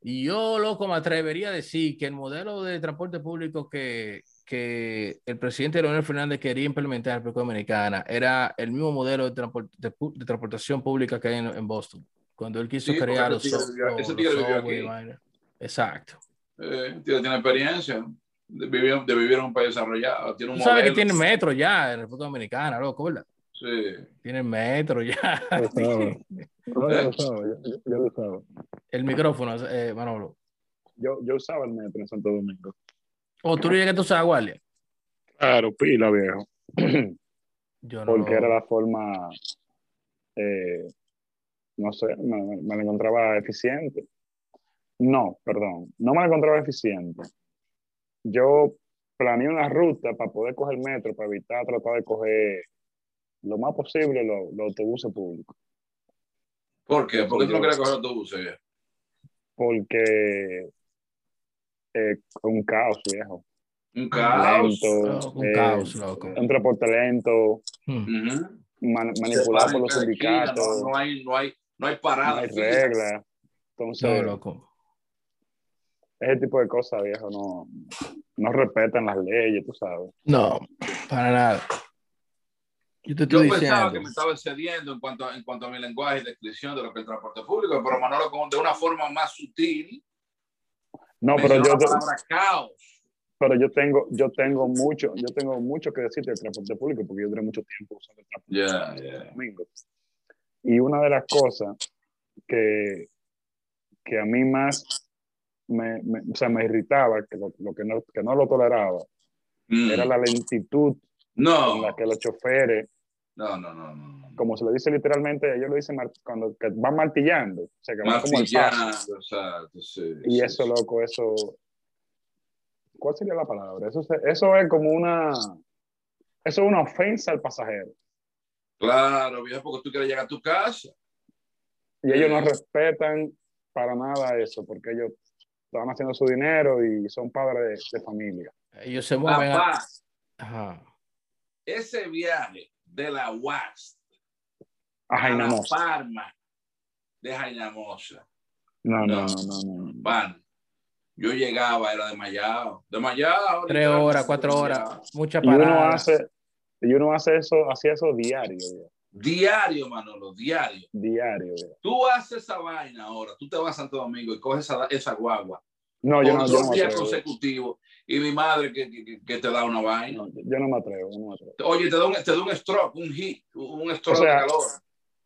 Y yo, loco, me atrevería a decir que el modelo de transporte público que, que el presidente Leonel Fernández quería implementar en República Dominicana era el mismo modelo de, transport- de de transportación pública que hay en, en Boston. Cuando él quiso Sí, crear los, tigre los- los. Exacto. Eh, tío, tiene experiencia de vivir, de vivir en un país desarrollado. Tiene un Tú sabes que tiene metro ya en República Dominicana, loco, ¿verdad? Sí. Tiene metro ya. Lo sabe. No, yo lo sabe, yo, yo- yo lo sabe. El micrófono, eh, Manolo. Yo, yo usaba el metro en Santo Domingo. O tú le llegaste a usar guardia. Claro, pila, viejo. Yo no. Porque era la forma, eh, no sé, me, me la encontraba eficiente. No, perdón, no me la encontraba eficiente. Yo planeé una ruta para poder coger metro, para evitar tratar de coger lo más posible los, los autobuses públicos. ¿Por qué? ¿Por qué tú no quieres coger autobuses? viejo? Porque eh, un caos, viejo. Un caos. Lento, Un eh, caos, loco. Un transporte lento, Hmm. Man- Se manipulado por los esquina, sindicatos, No, no hay, no hay, no hay no parada. hay fija. reglas. Entonces, No, loco. Ese tipo de cosas, viejo, no, no respetan las leyes, tú sabes. No, para nada. Yo te Yo estoy pensaba diciendo. que me estaba excediendo en cuanto, a, en cuanto a mi lenguaje y descripción de lo que es el transporte público, pero Manolo, con- de una forma más sutil, No, pero yo, la palabra caos. pero yo tengo, yo tengo mucho, yo tengo mucho que decirte del transporte público, porque yo duré mucho tiempo usando el transporte Ya, público ya. en domingo. Y una de las cosas que, que a mí más me, me- o sea, me irritaba, que lo, lo que, no, que no lo toleraba, Mm. era la lentitud No, con la que los choferes no, no, no, no. como se le dice literalmente, ellos lo dicen cuando que van martillando, o sea, que van como al paso. Martillando, exacto, sí, Y sí, eso, sí. loco, eso. ¿Cuál sería la palabra? Eso, eso es como una. Eso es una ofensa al pasajero. Claro, viejo, porque tú quieres llegar a tu casa. Y ellos no respetan para nada eso, porque ellos están haciendo su dinero y son padres de, de familia. Ellos se mueven. a- Ajá. ese viaje de la UAS A a Jaina la Mosa. Parma de Jainamosa, No, no, No. no, no, no. no. van. Yo llegaba, era desmayado. Desmayado. Tres horas, cuatro horas. Mucha Y uno parada. hace, y uno hace eso, hacía eso diario. Diario, Manolo, diario. diario. viejo. Tú haces esa vaina ahora, tú te vas a Santo Domingo y coges esa, esa guagua No, yo no, yo no me días atrevo. consecutivos y mi madre que, que- que te da una vaina. No, yo no me atrevo, no me atrevo. Oye, te da un, te da un stroke, un hit, un stroke O sea, de calor.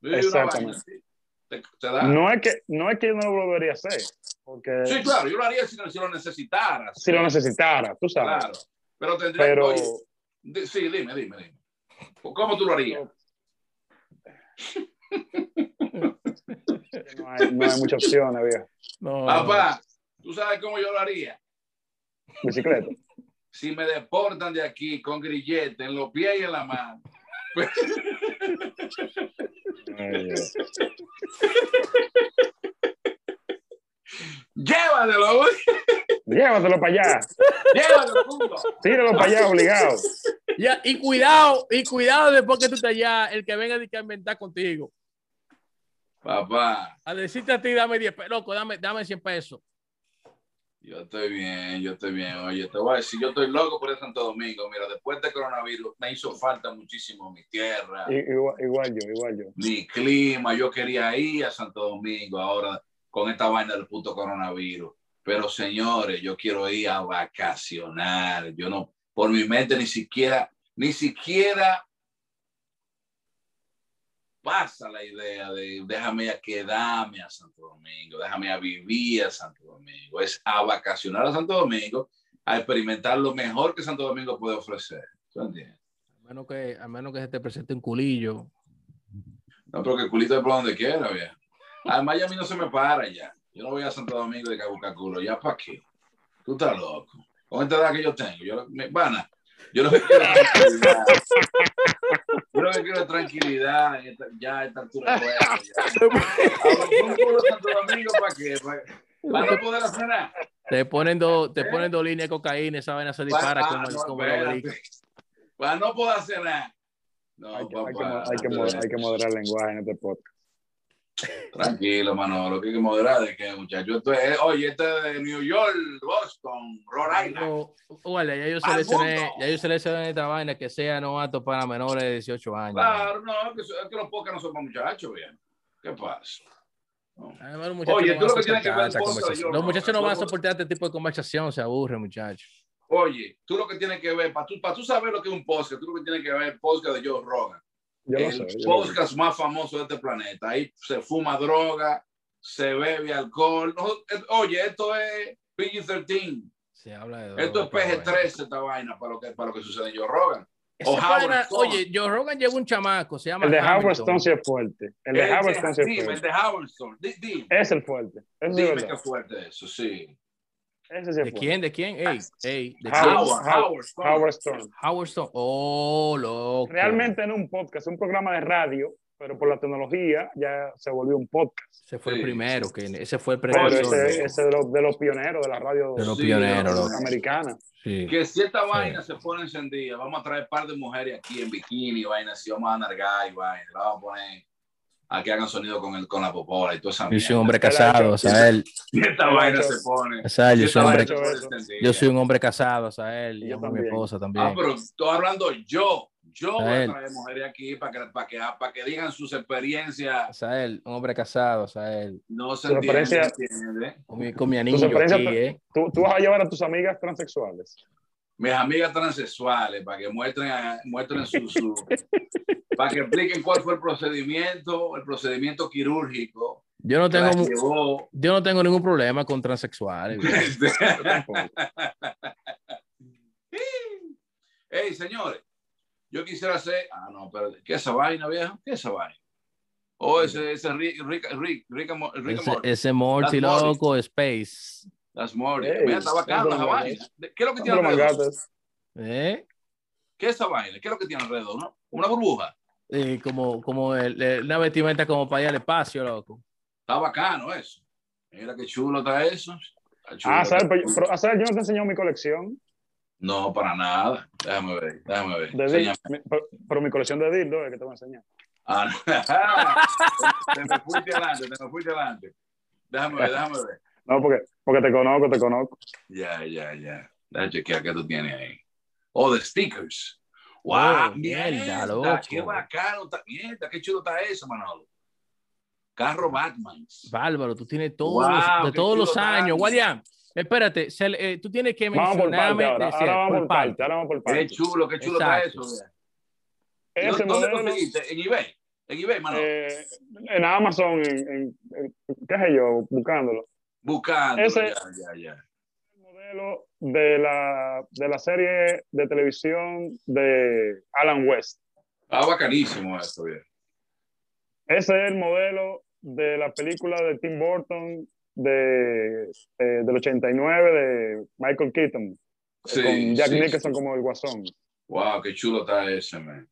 Exactamente. Te, te da. No es que, no es que yo no lo volvería a hacer, porque Sí, claro, yo lo haría si, si lo necesitaras. si lo necesitara, tú sabes. Claro. Pero tendría Pero oye, di- sí, dime, dime, dime. ¿Cómo tú lo harías? no hay, no hay opciones, viejo. No. Papá, ¿tú sabes cómo yo lo haría? Bicicleta. Si me deportan de aquí con grillete en los pies y en la mano. Ay, Dios. Llévatelo, güey. Llévatelo para allá. Llévatelo, punto. Tíralo para allá, obligado. Ya, y cuidado, y cuidado después que tú estés allá, el que venga de que a inventar contigo. Papá, A decirte a ti, dame 10 pesos, loco, dame, dame 100 pesos. yo estoy bien, yo estoy bien. Oye, te voy a decir, yo estoy loco por el Santo Domingo. Mira, después del coronavirus me hizo falta muchísimo mi tierra, igual yo, igual yo. mi clima. Yo quería ir a Santo Domingo ahora con esta vaina del puto coronavirus. Pero señores, yo quiero ir a vacacionar. Yo no, por mi mente ni siquiera, ni siquiera pasa la idea de déjame a quedarme a Santo Domingo, déjame a vivir a Santo Domingo. Es a vacacionar a Santo Domingo, a experimentar lo mejor que Santo Domingo puede ofrecer. ¿Tú entiendes? A menos que, a menos que se te presente un culillo. No, pero que el culito es por donde quiera, viejo. Además, ya a mí no se me para ya. Yo no voy a Santo Domingo de que buscar culo. ¿Ya para qué? Tú estás loco. Con esta edad que yo tengo. Yo, me, van a- yo lo que quiero es tranquilidad. Yo lo que quiero es tranquilidad en esta- ya a esta altura. Un culo Santo Domingo para qué? Para, para no poder hacer nada. Te ponen dos, te ponen dos líneas de cocaína, esa vaina se dispara Para- como, ah, el- no, como. Para no poder hacer nada. No, Hay que, hay que papá, hay que hay que moderar el lenguaje en este podcast. Tranquilo, mano. Lo que hay que moderar es que, muchachos, esto es, oye, este es de New York, Boston, Rhode Island. Ya yo ¡Al seleccioné, ya yo seleccioné esta vaina que sea no apto para menores de 18 años. Claro, no, que, es que los podcasts no son para muchachos, bien. ¿Qué pasa? No. Además, los muchachos Oye, no tú lo que tienes que ver conversación. Los muchachos no van a soportar este tipo de conversación, se aburre, muchachos. Oye, tú lo que tienes que ver, para tú, para tú saber lo que es un podcast, tú lo que tienes que ver es el podcast de Joe Rogan. Yo el sé. yo podcast más famoso de este planeta. Ahí se fuma droga, se bebe alcohol. Eh, oye, esto es PG-13. Se habla de Esto es droga, pero bueno. PG-13 esta vaina para lo que, para lo que sucede en Joe Rogan. O oye, Joe Rogan lleva un chamaco, se llama El de Howard. Stone sí es fuerte. El de Howard Stone sí es dime, el fuerte. de Howard Stone. Di- Dime, Es el fuerte. Eso es dime qué fuerte eso, sí. Ese ¿De fuerte. quién? ¿De quién? Ey, ey, ¿de Howard- quién? Howard, Howard Stone. Howard Stone. Howard Stone. Oh, loco. Realmente no un podcast, un programa de radio, pero por la tecnología ya se volvió un podcast. Ese fue Sí, el primero, que ese fue el precursor. ese, ese de, los, de los pioneros de la radio De los Sí, pioneros, americana. Sí. Que si esta vaina se pone encendida, vamos a traer un par de mujeres aquí en bikini, vaina, si vamos a nargar y vaina, la vamos a poner a que hagan sonido con, el, con la popola y toda esa Yo soy un hombre casado, hecho- o sea, él, Y esta vaina se pone. o sea, y yo soy hombre, yo soy un hombre casado, o sea, él, Y yo a mi esposa también. Ah, pero estoy hablando yo. Yo voy a Él. traer mujeres aquí para que, para que, para que digan sus experiencias. O sea, él, un hombre casado, o sea, él, No se entiende, con mi, con mi anillo experiencia aquí, ¿eh? Tú, tú vas a llevar a tus amigas transexuales. Mis amigas transexuales, para que muestren, muestren su, su para que expliquen cuál fue el procedimiento, el procedimiento quirúrgico. Yo no tengo, mu- llevó. yo no tengo ningún problema con transexuales. Hey, señores, yo quisiera hacer. Ah, no, pero ¿qué es esa vaina, viejo? ¿Qué es esa vaina? Oh, ese, ese Rick, Rick, Rick, Rick, Ese, Morty. ese Morty That's Morty. loco, Space. That's Morty. Hey, Mira, está ¿cuánto esa vaina. ¿Qué es lo que tiene Pero alrededor? ¿Eh? ¿Qué es esa vaina? ¿Qué es lo que tiene alrededor? ¿no? Una burbuja. Y como, como el- el- una vestimenta como para ir al espacio, loco. Está bacano eso. Mira qué chulo está eso. Está chulo. Ah, ¿sabes? Pero, pero, ah, ¿sabes? Yo no te he enseñado mi colección. No, para nada. Déjame ver, déjame ver. De Enséñame. mi- pero, pero mi colección de dildos es que te voy a enseñar. Ah, no. te me fuiste adelante, te me fuiste adelante. Déjame ver, déjame ver. No, porque, porque te conozco, te conozco. Ya, ya, ya. Déjame chequear qué tú tienes ahí. Oh, de stickers. Wow, Oh, mierda, loco. qué bacano, está, mierda, qué chulo está eso, Manolo. Carro Batman. Bárbaro, tú tienes todos, Wow, los- de qué todos los años. Guardián, espérate, se eh, tú tienes que Vamos por parte mencionarme. ahora. decir, Ahora vamos por parte. parte. Ahora vamos por Qué parte. chulo, qué chulo está eso. Ese ¿Dónde modelo conseguiste? En eBay. En eBay, Manolo. eh, en Amazon, en, en- en- qué sé yo, buscándolo. Buscando. ese- Ya, ya, ya. El modelo de la, de la serie de televisión de Alan West. Está bacanísimo esto, bien. Ese es el modelo de la película de Tim Burton de, eh, del 89 de Michael Keaton, Sí, con Jack sí. Nicholson como el guasón. Wow, qué chulo está ese, man.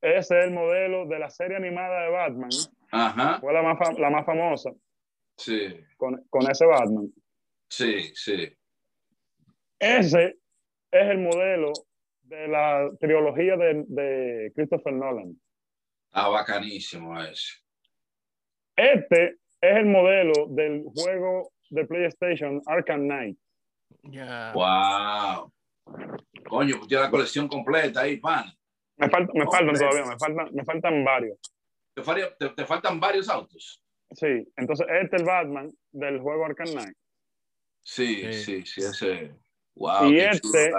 Ese es el modelo de la serie animada de Batman. Ajá. Fue la más, la más famosa Sí, con, con ese Batman. sí, sí. Ese es el modelo de la trilogía de, de Christopher Nolan. Está bacanísimo ese. Este es el modelo del juego de PlayStation Arkham Knight. Ya. Wow. Coño, pues tiene la colección completa ahí, pan. Me, falta- me faltan todavía, me faltan, me faltan varios. Te, faría- te- te faltan varios autos. Sí, entonces este es el Batman del juego Arkham Knight. Sí, Sí. sí, sí, ese. Wow, Y qué este-.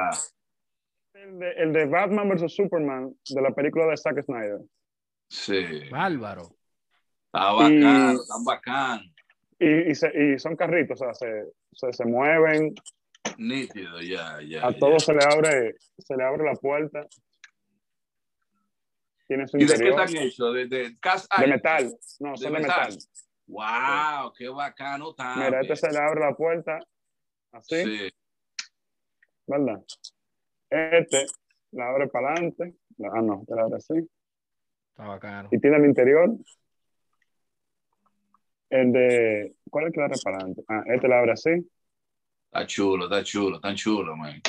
El de, el de Batman vs. Superman de la película de Zack Snyder. Sí. Bárbaro. Está bacano, Y- está bacano. Y, y, se- y son carritos, o sea, se, se, se mueven, Nítido, ya, ya. a ya. todos se le abre, se le abre la puerta. Tiene su ¿Y de qué están hechos? De, de cast De iron? metal. No, son de metal. Wow, qué bacano. Mira, este se le abre la puerta así, Sí. ¿verdad? Este la abre para adelante. Ah, no, te la abre así. Está bacano. Y tiene el interior. El de. ¿Cuál es el que la reparante? Ah, este la abre así. Está chulo, está chulo, está chulo, man.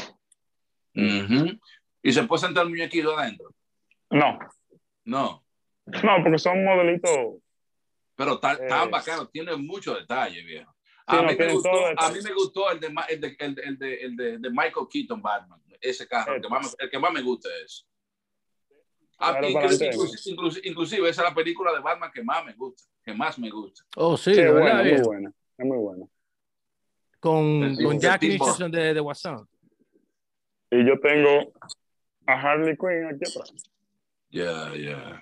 Ujú. ¿Y se puede sentar el muñequito adentro? No, No. no, porque son modelitos. Pero está, está Eh. bacano, tiene muchos detalles, viejo. Sí, A, no, mí me tienen gustó, todos los a mí detalles. me gustó el de, el de, el de, el de, el de- de Michael Keaton Batman, ese carro, el que más, me- el que más me gusta es. Ah, Claro, inclusive, esa es la película de Batman que más me gusta, que más me gusta. Oh, sí, es muy buena. Es muy buena. Con, con Jack. Nicholson de, de WhatsApp. Y yo tengo a Harley Quinn aquí atrás. Ya, ya.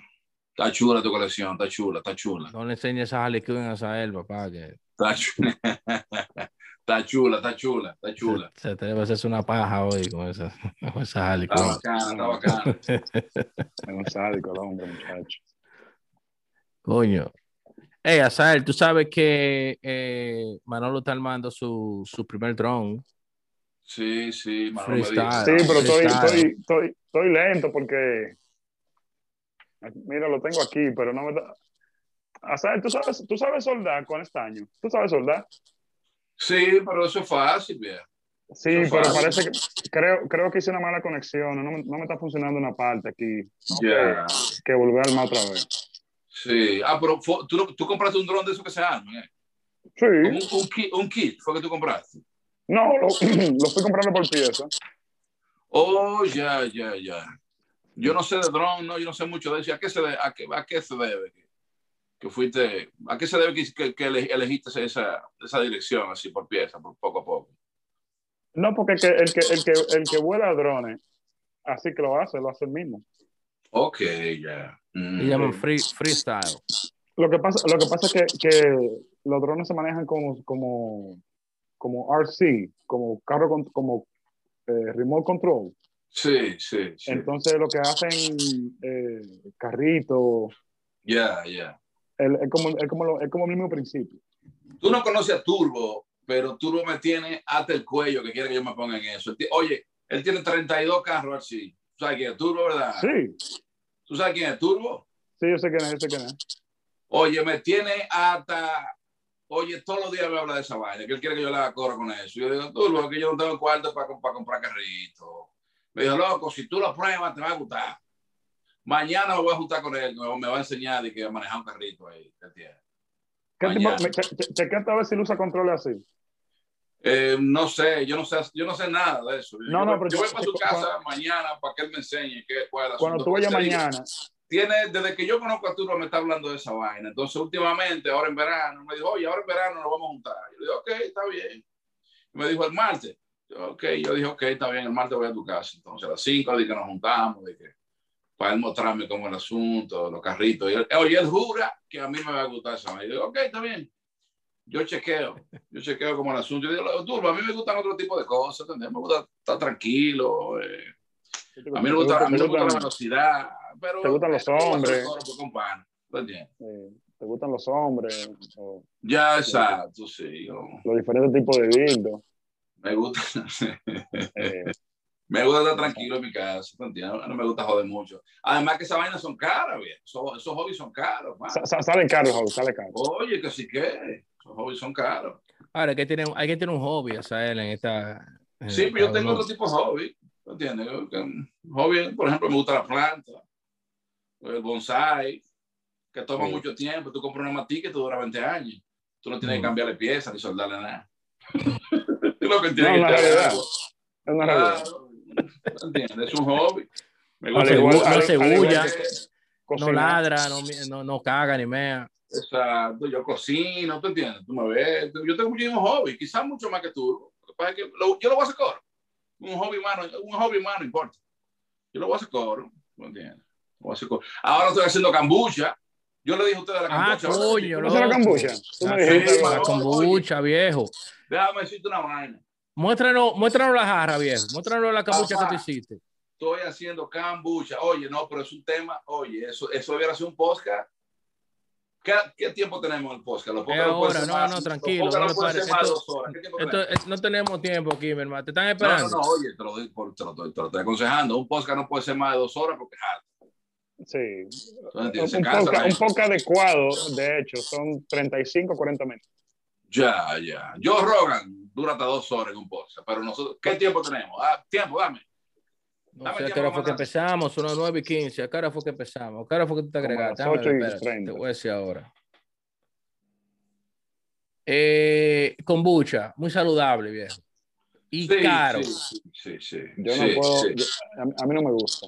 Está chula tu colección, está chula, está chula. No le enseñes a Harley Quinn a Sael, papá, que Está chula, está chula, está chula, está chula. se, se te debe hacerse una paja hoy con esa, con esa Harley Está Quinn. bacana, está bacana. Es un sádico el hombre, muchacho. Coño. Hey, Azael, tú sabes que eh, Manolo está armando su, su primer drone. Sí, sí, Manolo. Sí, pero estoy, estoy, estoy lento porque. Mira, lo tengo aquí, pero no me da. O sea, ¿tú sabes, tú sabes soldar con estaño. ¿Tú sabes soldar? Sí, pero eso es fácil, viejo. Sí, Eso pero fácil. parece que. Creo, creo que hice una mala conexión. No me, no me está funcionando una parte aquí. Ya. Que volver a armar otra vez. Sí. Ah, pero tú, tú compraste un dron de esos que se arman, ¿eh? Sí. Un, un, kit, un kit fue que tú compraste. No, lo, lo estoy comprando por pieza. Oh, ya, ya, ya. Yo no sé de dron, no, yo no sé mucho de eso. ¿A qué se debe? ¿A qué, a qué se debe? Que, que fuiste, ¿A qué se debe que, que, que ele- elegiste esa, esa dirección así por pieza, por poco a poco? No, porque que- el, que, el, que, el que vuela drones, así que lo hace, lo hace el mismo. Ok, ya. Mm. Le llaman free, freestyle. Lo que pasa, lo que pasa es que, que los drones se manejan como, como, como RC, como carro con, como eh, remote control. Sí, sí, sí. Entonces lo que hacen eh, carrito, Ya, ya. el- es como, es como, lo- es como el mismo principio. Tú no conoces a Turbo, pero Turbo me tiene hasta el cuello que quiere que yo me ponga en eso. Oye, él tiene 32 carros así. ¿Tú sabes quién es Turbo, verdad? Sí, ¿Tú sabes quién es Turbo? sí, yo sé quién es, yo sé quién es. Oye, me tiene hasta. Oye, todos los días me habla de esa vaina, que él quiere que yo le haga coro con eso. Yo digo, Turbo, que yo no tengo cuarto para, para comprar carrito. Me dijo, loco, si tú lo pruebas, te va a gustar. Mañana me voy a juntar con él, me va a enseñar de que a manejar un carrito ahí. ¿Qué tipo, me, che- che- chequeate a ver si él usa controles así. Eh, no sé, yo no sé, yo no sé nada de eso. No, yo, no, pero yo voy para su casa mañana para que él me enseñe qué, cuál es el Cuando tú vayas mañana, Tiene, desde que yo conozco a Turbo me está hablando de esa vaina. Entonces, últimamente, ahora en verano, me dijo, oye, ahora en verano nos vamos a juntar. Yo le digo, ok, está bien. Y me dijo, el martes. Ok, yo dije, ok, está bien, el martes voy a tu casa. Entonces, a las 5 de que nos juntamos, de que, para él mostrarme cómo el asunto, los carritos. Y él, oye, él jura que a mí me va a gustar esa vaina. Yo digo, ok, está bien. Yo chequeo, yo chequeo como el asunto. Yo digo, Turbo, a mí me gustan otro tipo de cosas, ¿entendés? Me gusta estar tranquilo. eh, a mí me gusta, a mí me gusta la velocidad, pero te gustan los hombres. coro porque un pana, ¿tú entiendes? te gustan los hombres, o Ya, exacto, sí. yo- los diferentes tipos de dildos. Me gusta, eh, me gusta estar tranquilo en mi casa. No me gusta joder mucho. Además que esas vainas son caras, bien. Esos, esos hobbies son caros, man. sa- sa- sale caro, Raúl, sale caro. Oye, que sí que, esos hobbies son caros. Ahora, hay que tener, hay que tener un hobby, Azael, en esta. en Sí, pero yo tengo otro tipo de hobby, ¿tú entiendes? Que, hobby, por ejemplo, me gusta la planta, el bonsai, que toma Sí. mucho tiempo. Tú compras una matica y te dura 20 años. Tú no tienes que Mm. cambiarle piezas ni soldarle nada. lo que No, que. Es. Es un hobby. Me No Al se, igual- no bulla, no ladra, no, no, no caga ni mea. Exacto, yo cocino, ¿tú entiendes? Tú me ves, yo tengo muchísimos hobbies, quizás mucho más que tú. Lo que pasa es que lo- yo lo voy a hacer coro. Un hobby humano, un hobby humano, no importa. Yo lo voy a hacer coro, ¿tú entiendes? Lo voy a hacer coro. Ahora estoy haciendo cambucha. Yo le dije a ustedes la Ah, cambucha. ¿verdad? coño, ¿No la cambucha? Ah, la kombucha, viejo. Déjame decirte una vaina. Muéstranos, muéstranos la jarra, viejo. Muéstranos la kombucha Papá. que tú hiciste. Estoy haciendo cambucha. Oye, no, pero es un tema. Oye, eso, eso debería ser un podcast. ¿Qué, qué tiempo tenemos en el podcast? Los no ahora, no, más- no, los tranquilo, no no pare- de esto- dos horas. ¿Qué tiempo Esto tenemos? es- no tenemos tiempo aquí, mi hermano. Te están No, no, esperando. no, oye, te lo, doy por- te, lo, doy- te lo estoy aconsejando. Un podcast no puede ser más de dos horas porque es alto. Sí. un, poco, un poco adecuado, de hecho, son 35, 40 minutos. Ya, ya. Yo, Rogan, dura hasta dos horas en un podcast, pero nosotros, ¿qué tiempo tenemos? Ah, tiempo, dame. No sé a qué hora fue que empezamos, son las 9 y 15. ¿A qué hora fue que empezamos? ¿A qué hora fue que tú te agregaste? Dame, te voy a decir ahora. Eh, kombucha, muy saludable, viejo. Y caro. Sí, sí, sí. Yo no puedo, a, mí no me gusta.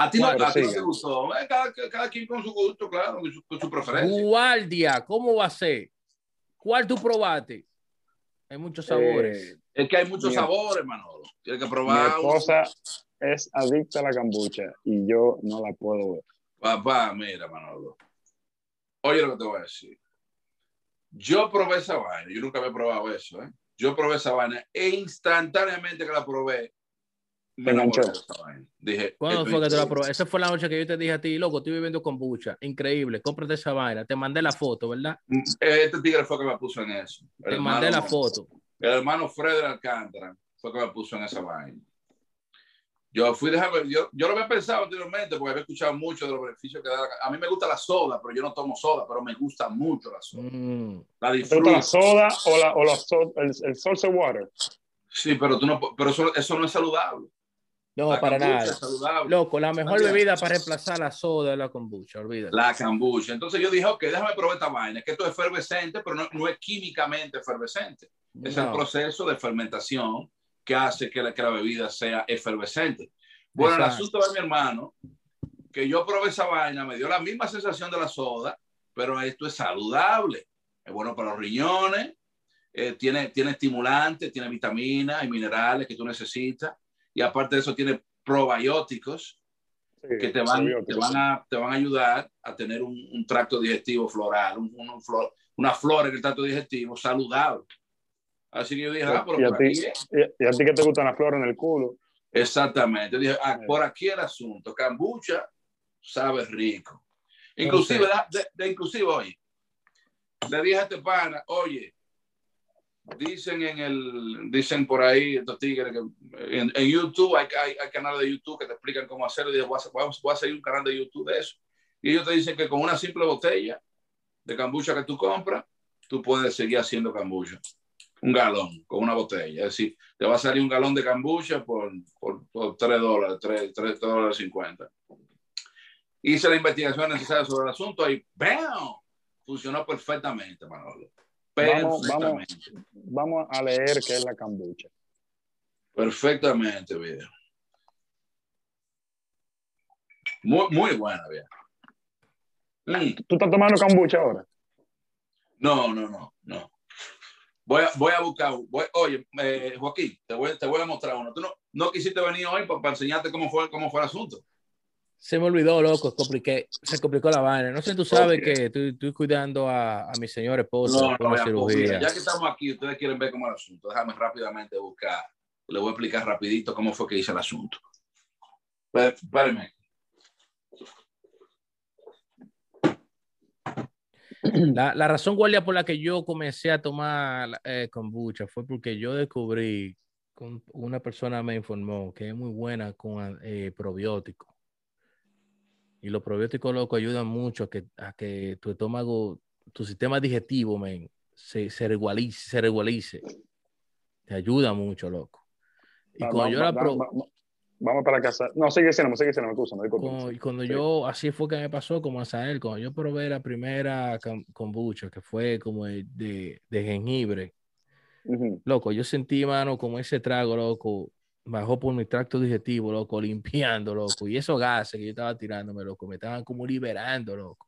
A ti no, a ti no te gustó. Eh, cada, cada, quien con su gusto, claro, con su, con su preferencia. Guardia, ¿cómo va a ser? ¿Cuál tú probaste? Hay muchos sabores. Eh, es que hay muchos sabores, Manolo. Tienes que probar. Mi esposa es adicta a la cambucha y yo no la puedo ver. Papá, mira, Manolo. Oye lo que te voy a decir. Yo probé esa vaina, yo nunca había probado eso, ¿eh? Yo probé esa vaina e instantáneamente que la probé, me esa vaina. Dije, ¿Cuándo fue que te la probé? Esa fue la noche que yo te dije a ti, loco, estoy viviendo con bucha, increíble, cómprate esa vaina. Te mandé la foto, ¿verdad? Mm, este tigre fue que me puso en eso. te mandé la foto. El hermano Fred Alcántara fue que me puso en esa vaina. Yo fui, déjame, yo, yo lo había pensado anteriormente porque había escuchado mucho de los beneficios que da. a mí me gusta la soda, pero yo no tomo soda, pero me gusta mucho la soda. Mm. La disfruto. ¿La soda o, la, o la el, el salsa water? Sí, pero, tú no, pero eso, eso no es saludable. No, para nada. Loco, la mejor bebida para reemplazar la soda es la kombucha, olvídate. La kombucha. Entonces yo dije, ok, déjame probar esta vaina, que esto es efervescente, pero no, no es químicamente efervescente. Es el proceso de fermentación que hace que la, que la bebida sea efervescente. Bueno, el asunto de mi hermano, que yo probé esa vaina, me dio la misma sensación de la soda, pero esto es saludable. Es bueno para los riñones, eh, tiene, tiene estimulantes, tiene vitaminas y minerales que tú necesitas. Y aparte de eso, tiene probióticos que te van, te, van a, te van a ayudar a tener un, un tracto digestivo floral, un, un flor, una flora en el tracto digestivo saludable. Así que yo dije, ah, pero ¿Y, a ti, y, a ti que te gustan las flores en el culo. Exactamente. Yo dije, ah, por aquí el asunto. Cambucha sabe rico. Inclusive, de, inclusive, oye, le dije a este pana, oye, dicen en el, dicen por ahí estos tigres que en, YouTube hay, hay, hay, canales de YouTube que te explican cómo hacerlo. Y dije, voy a, voy a seguir un canal de YouTube de eso. Y ellos te dicen que con una simple botella de cambucha que tú compras, tú puedes seguir haciendo cambucha un galón con una botella. Es decir, te va a salir un galón de cambucha por, por, por 3 dólares, 3, 3 dólares 50. Hice la investigación necesaria sobre el asunto y ¡bam! Funcionó perfectamente, Manolo. Perfectamente. Vamos, vamos, a leer qué es la cambucha. Perfectamente, bien. Muy, muy buena, bien. Mm. ¿Tú estás tomando cambucha ahora? No, no, no, no. Voy a, voy a buscar, oye, eh, Joaquín, te voy, te voy a mostrar uno. Tú no, no quisiste venir hoy para, enseñarte cómo fue, cómo fue el asunto. Se me olvidó, loco, compliqué, se complicó la vaina. No sé, tú sabes que estoy, estoy, cuidando a, a, mi señor esposo no, no, cirugía. Ya que estamos aquí, ustedes quieren ver cómo es el asunto. Déjame rápidamente buscar. Le voy a explicar rapidito cómo fue que hice el asunto. Espérenme. La, la, razón, guardia, por la que yo comencé a tomar eh, kombucha fue porque yo descubrí, con, una persona me informó que es muy buena con eh, probióticos. Y los probióticos, loco, ayudan mucho a que, a que tu estómago, tu sistema digestivo, men, se, se, regularice, se regularice. Te ayuda mucho, loco. Y cuando yo la probé vamos para casa. No, sigue siendo, sigue siendo, me me Y cuando yo, así fue que me pasó como a él, cuando yo probé la primera kombucha, que fue como de, de, jengibre, loco, yo sentí, mano, como ese trago, loco, bajó por mi tracto digestivo, loco, limpiando, loco, y esos gases que yo estaba tirándome, loco, me estaban como liberando, loco.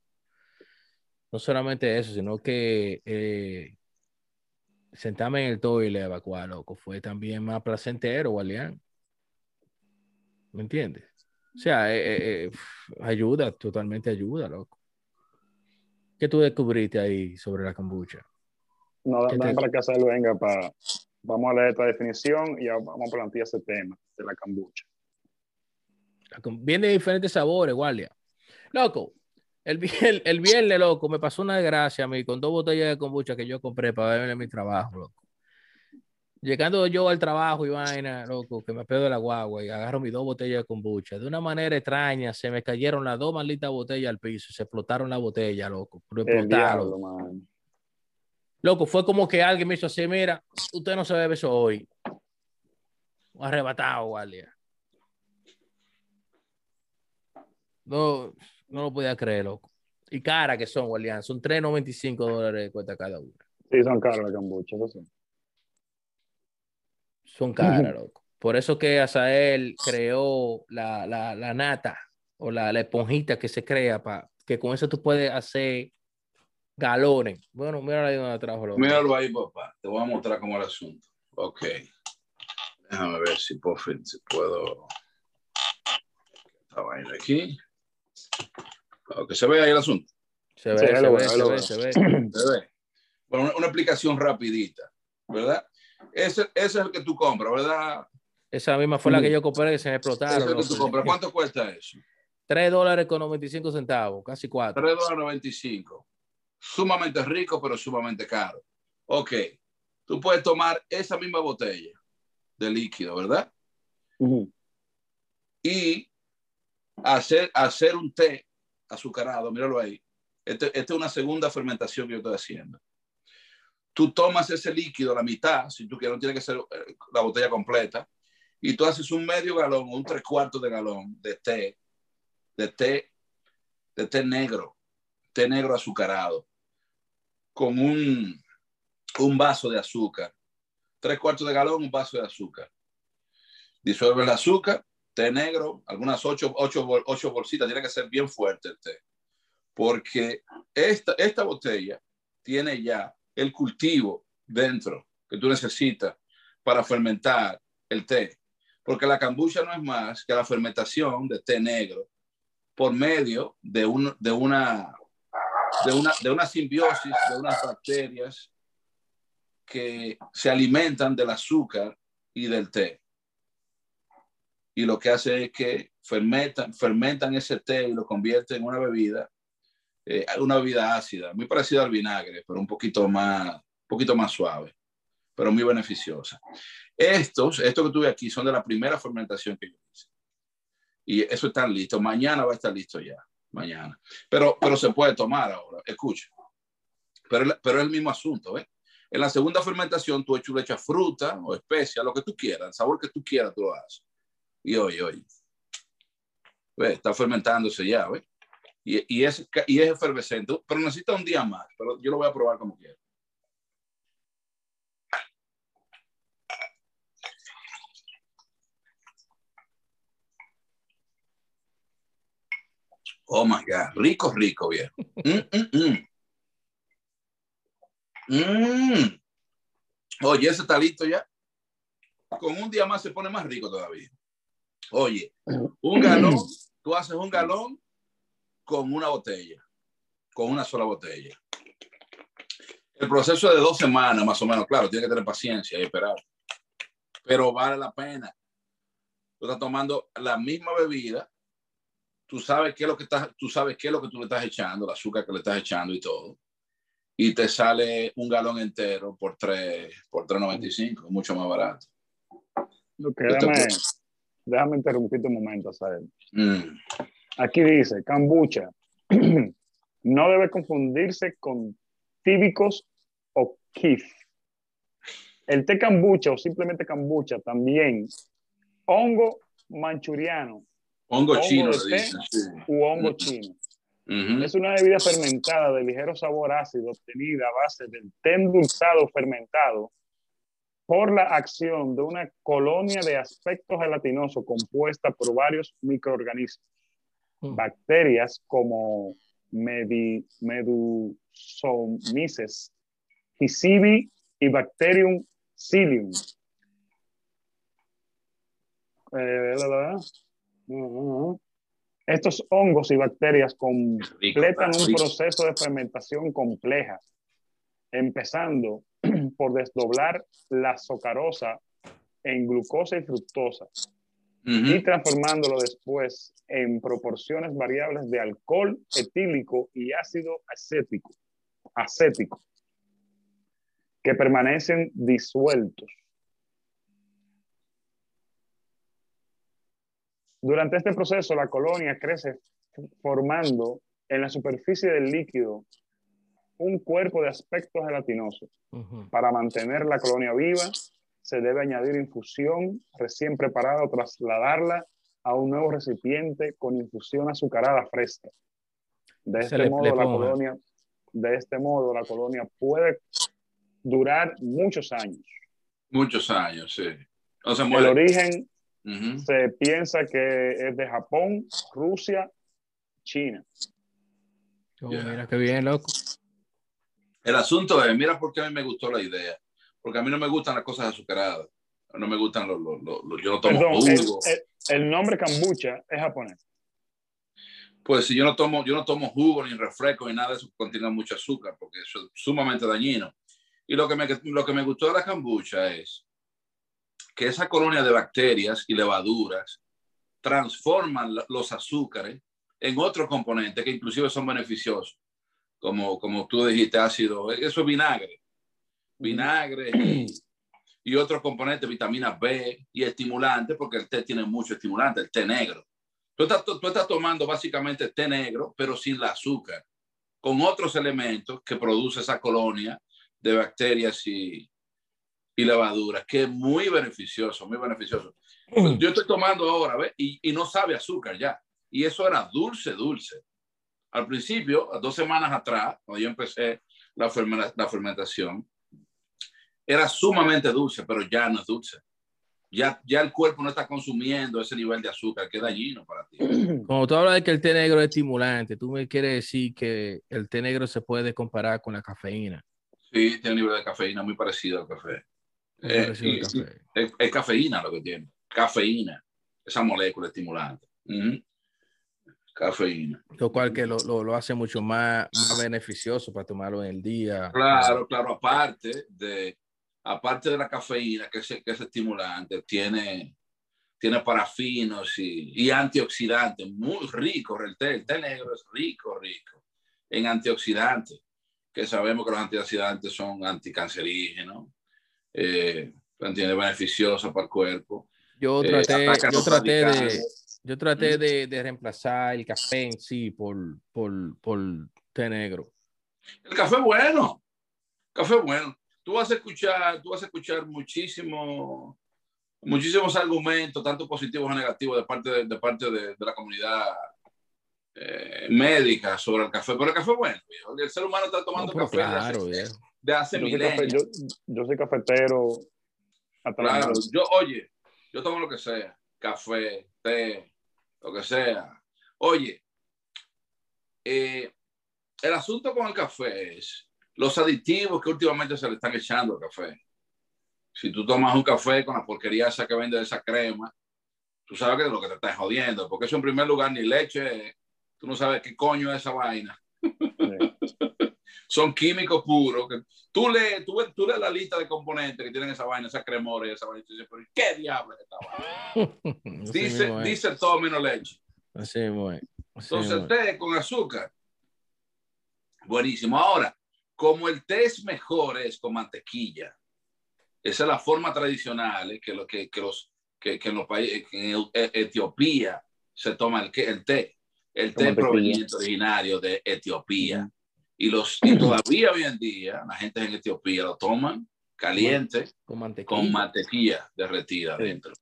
No solamente eso, sino que eh, sentarme en el toile evacuar, loco, fue también más placentero, Walian. ¿Me entiendes? O sea, eh, eh, eh, ayuda, totalmente ayuda, loco. ¿Qué tú descubriste ahí sobre la kombucha? No, no para que hacerlo venga para... Vamos a leer esta definición y vamos a plantear ese tema de la kombucha. Viene de diferentes sabores, Guardia. Loco, el, el, el, viernes, loco, me pasó una desgracia a mí con dos botellas de kombucha que yo compré para beber en mi trabajo, loco. Llegando yo al trabajo y vaina, loco, que me pedo de la guagua y agarro mis dos botellas de kombucha. De una manera extraña, se me cayeron las dos malditas botellas al piso, se explotaron la botella, loco. Explotaron. Loco, fue como que alguien me hizo así, mira, usted no se bebe eso hoy. Arrebatado, guardia. No, no lo podía creer, loco. Y cara que son, guardián. Son 3.95 dólares de cuesta cada una. Sí, son caras las kombucha, eso sí. Son caras, loco. Por eso que Azael creó la, la, la nata o la, la, esponjita que se crea para que con eso tú puedes hacer galones. Bueno, míralo ahí donde trajo. Loco. Míralo ahí, papá. Te voy a mostrar cómo es el asunto. Ok. Déjame ver si por fin si puedo. Esta vaina aquí. Ok, se ve ahí el asunto. Se ve, se, ve, se, ve, se, ve, se ve. Bueno, una, una explicación rapidita, ¿verdad? Ese, ese, es el que tú compras, ¿verdad? Esa misma fue la que yo compré que se me explotaron. Ese es el que tú compras. ¿Cuánto cuesta eso? 3 dólares con 95 centavos, casi 4. 3 dólares 95. Sumamente rico, pero sumamente caro. Ok. Tú puedes tomar esa misma botella de líquido, ¿verdad? Uh -huh. Y hacer, hacer un té azucarado, míralo ahí. Esta este es una segunda fermentación que yo estoy haciendo tú tomas ese líquido, la mitad, si tú quieres, no tiene que ser eh, la botella completa, y tú haces un medio galón o un tres cuartos de galón de té, de té, de té negro, té negro azucarado, con un, un vaso de azúcar, tres cuartos de galón, un vaso de azúcar. Disuelve el azúcar, té negro, algunas ocho, ocho, ocho bolsitas, tiene que ser bien fuerte el té, porque esta, esta botella tiene ya el cultivo dentro que tú necesitas para fermentar el té. Porque la cambucha no es más que la fermentación de té negro por medio de, un, de, una, de, una, de una simbiosis de unas bacterias que se alimentan del azúcar y del té. Y lo que hace es que fermentan, fermentan ese té y lo convierten en una bebida eh, una bebida ácida, muy parecida al vinagre, pero un poquito más, poquito más suave, pero muy beneficiosa. Estos, estos que tuve aquí, son de la primera fermentación que yo hice. Y eso está listo. Mañana va a estar listo ya. Mañana. Pero, pero se puede tomar ahora. Escucha. Pero, pero es el mismo asunto. ¿eh? En la segunda fermentación, tú le echas fruta o especia, lo que tú quieras, el sabor que tú quieras, tú lo haces. Y oye, oye. ¿Ves? Está fermentándose ya, ¿ves? y, y, es, y es efervescente, pero necesita un día más, pero yo lo voy a probar como quiera. Oh my God, rico, rico, viejo. Mm, mm, mm. mm. Oye, ese está listo ya. Con un día más se pone más rico todavía. Oye, un galón, tú haces un galón con una botella, con una sola botella. El proceso es de dos semanas, más o menos, claro, tiene que tener paciencia y esperar, pero vale la pena. Tú estás tomando la misma bebida, tú sabes qué es lo que estás, tú sabes qué es lo que tú le estás echando, el azúcar que le estás echando y todo, y te sale un galón entero por 3, por 3.95, mucho más barato. Okay, déjame, déjame interrumpirte un momento, ¿sabes? Mm. Aquí dice, kombucha no debe confundirse con tíbicos o kif. El té kombucha o simplemente kombucha también, hongo manchuriano. Hongo, hongo chino, de té, u hongo chino. Uh -huh. Es una bebida fermentada de ligero sabor ácido obtenida a base del té endulzado fermentado por la acción de una colonia de aspecto gelatinoso compuesta por varios microorganismos bacterias como Medi, Medusomices, Hisibi y Bacterium psyllium. Eh, la, la, uh -huh. Estos hongos y bacterias completan un proceso de fermentación compleja, empezando por desdoblar la socarosa en glucosa y fructosa, Uh -huh. y transformándolo después en proporciones variables de alcohol etílico y ácido acético, acético que permanecen disueltos Durante este proceso, la colonia crece formando en la superficie del líquido un cuerpo de aspecto gelatinoso. Para mantener la colonia viva, se debe añadir infusión recién preparada o trasladarla a un nuevo recipiente con infusión azucarada fresca. De este modo, la colonia, de este modo, la colonia puede durar muchos años. Muchos años, sí. el origen se piensa que es de Japón, Rusia, China. Oh, mira qué bien, loco. El asunto es, mira por qué a mí me gustó la idea. Porque a mí no me gustan las cosas azucaradas. No me gustan los... los, yo no tomo jugo. El, nombre kombucha es japonés. Pues si yo no tomo, yo no tomo jugo ni refresco ni nada de eso contiene mucho azúcar porque eso es sumamente dañino. Y lo que me, lo que me gustó de la kombucha es que esa colonia de bacterias y levaduras transforman los azúcares en otros componentes que inclusive son beneficiosos, como, como tú dijiste, ácido, eso es vinagre, vinagre y, otros componentes, vitamina B y estimulantes, porque el té tiene mucho estimulante, el té negro. Tú estás, tú estás tomando básicamente té negro, pero sin el azúcar, con otros elementos que produce esa colonia de bacterias y, y levaduras, que es muy beneficioso, muy beneficioso. Mm. Yo estoy tomando ahora, ¿ves? Y, y, no sabe azúcar ya. Y eso era dulce, dulce. Al principio, dos semanas atrás, cuando yo empecé la, la fermentación, era sumamente dulce, pero ya no es dulce. Ya, ya el cuerpo no está consumiendo ese nivel de azúcar, que es dañino para ti. Como tú hablas de que el té negro es estimulante, tú me quieres decir que el té negro se puede comparar con la cafeína. Sí, tiene un nivel de cafeína muy parecido al café. Eh, es, cafeína lo que tiene. Cafeína. Esa molécula estimulante. Cafeína. Lo cual que lo, lo, hace mucho más, más, beneficioso para tomarlo en el día. Claro, claro. Aparte de, aparte de la cafeína, que es, que es estimulante, tiene, tiene parafinos y, y antioxidantes muy ricos. El té, el té negro es rico, rico en antioxidantes que sabemos que los antioxidantes son anticancerígenos, eh, tiene beneficioso para el cuerpo. Yo eh, traté, yo traté, de, yo traté de, de, reemplazar el café en sí por, por, por té negro. El café bueno, café bueno. Tú vas a escuchar, tú vas a escuchar muchísimo, muchísimos argumentos, tanto positivos o negativos, de parte de, de parte de, de la comunidad eh, médica sobre el café, pero el café bueno, el ser humano está tomando café claro, de hace, de hace yo, yo, soy cafetero. Claro, yo, oye, yo tomo lo que sea, café, té, lo que sea. Oye, eh, el asunto con el café es los aditivos que últimamente se le están echando al café. Si tú tomas un café con la porquería esa que vende esa crema, tú sabes que es lo que te estás jodiendo, porque eso en primer lugar ni leche tú no sabes qué coño es esa vaina. Son químicos puros. Que tú lees tú, tú lees la lista de componentes que tienen esa vaina, esa cremora y esa vaina. Y dices, pero ¿qué diablo es esta vaina? dice, dice todo menos leche. Así muy. Entonces, el té con azúcar. Buenísimo. Ahora, como el té es mejor, es con mantequilla. Esa es la forma tradicional eh, que, lo, que, que los, que, que en los países, en Etiopía se toma el, el té el té proveniente originario de Etiopía. Y, los, y todavía hoy en día la gente en Etiopía lo toman caliente con mantequilla, derretida dentro.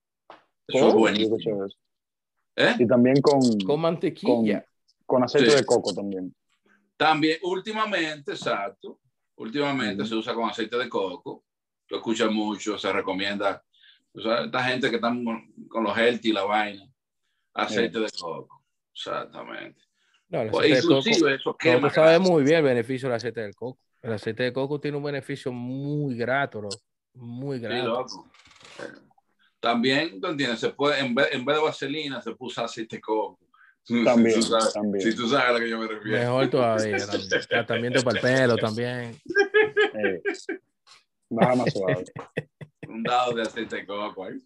Eso es buenísimo. ¿Eh? Y también con, con mantequilla. Con, aceite de coco también. También, últimamente, exacto. Últimamente se usa con aceite de coco. Lo escuchas mucho, se recomienda. esta gente que están con, los healthy y la vaina. Aceite de coco. Exactamente. No, el pues, inclusive eso quema. sabe muy bien el beneficio del aceite del coco. El aceite de coco tiene un beneficio muy grato, muy grato. También, ¿tú entiendes? Se puede, en vez, en vez de vaselina, se puso aceite de coco. También, si tú sabes, también. Si tú sabes a lo que yo me refiero. Mejor todavía. Tratamiento para el pelo también. Eh, nada más suave. Un dado de aceite de coco ahí.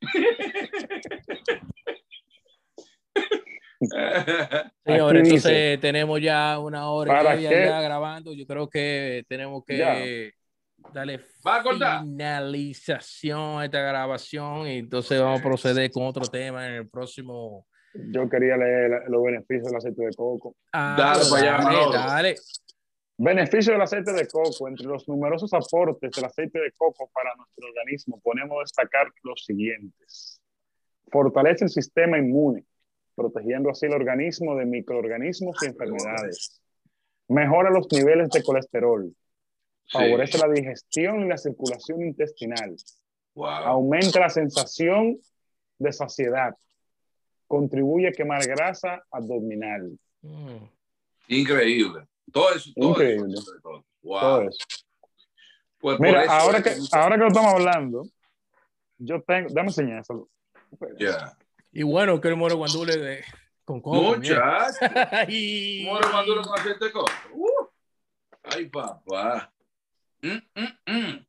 Señores, entonces tenemos ya una hora y media ya grabando. Yo creo que tenemos que Dale ¿Va a finalización a esta grabación y entonces vamos a proceder con otro tema en el próximo. Yo quería leer los beneficios del aceite de coco. Ah, Dale para allá, dale, dale. Beneficio del aceite de coco. Entre los numerosos aportes del aceite de coco para nuestro organismo, podemos destacar los siguientes. Fortalece el sistema inmune, protegiendo así el organismo de microorganismos y enfermedades. Mejora los niveles de colesterol. Favorece la digestión y la circulación intestinal. Wow. Aumenta la sensación de saciedad. Contribuye a quemar grasa abdominal. Mm. Increíble. Todo eso. Todo Increíble. Eso, todo. Wow. Todo eso. Pues Mira, eso ahora es que, ahora que lo estamos hablando, yo tengo, dame enseñar eso. Ya. Y bueno, que el moro guandule de con coco. Muchas. Ay. Moro maduro con aceite de coco. Uh. Ay, papá. Mm, mm, mm.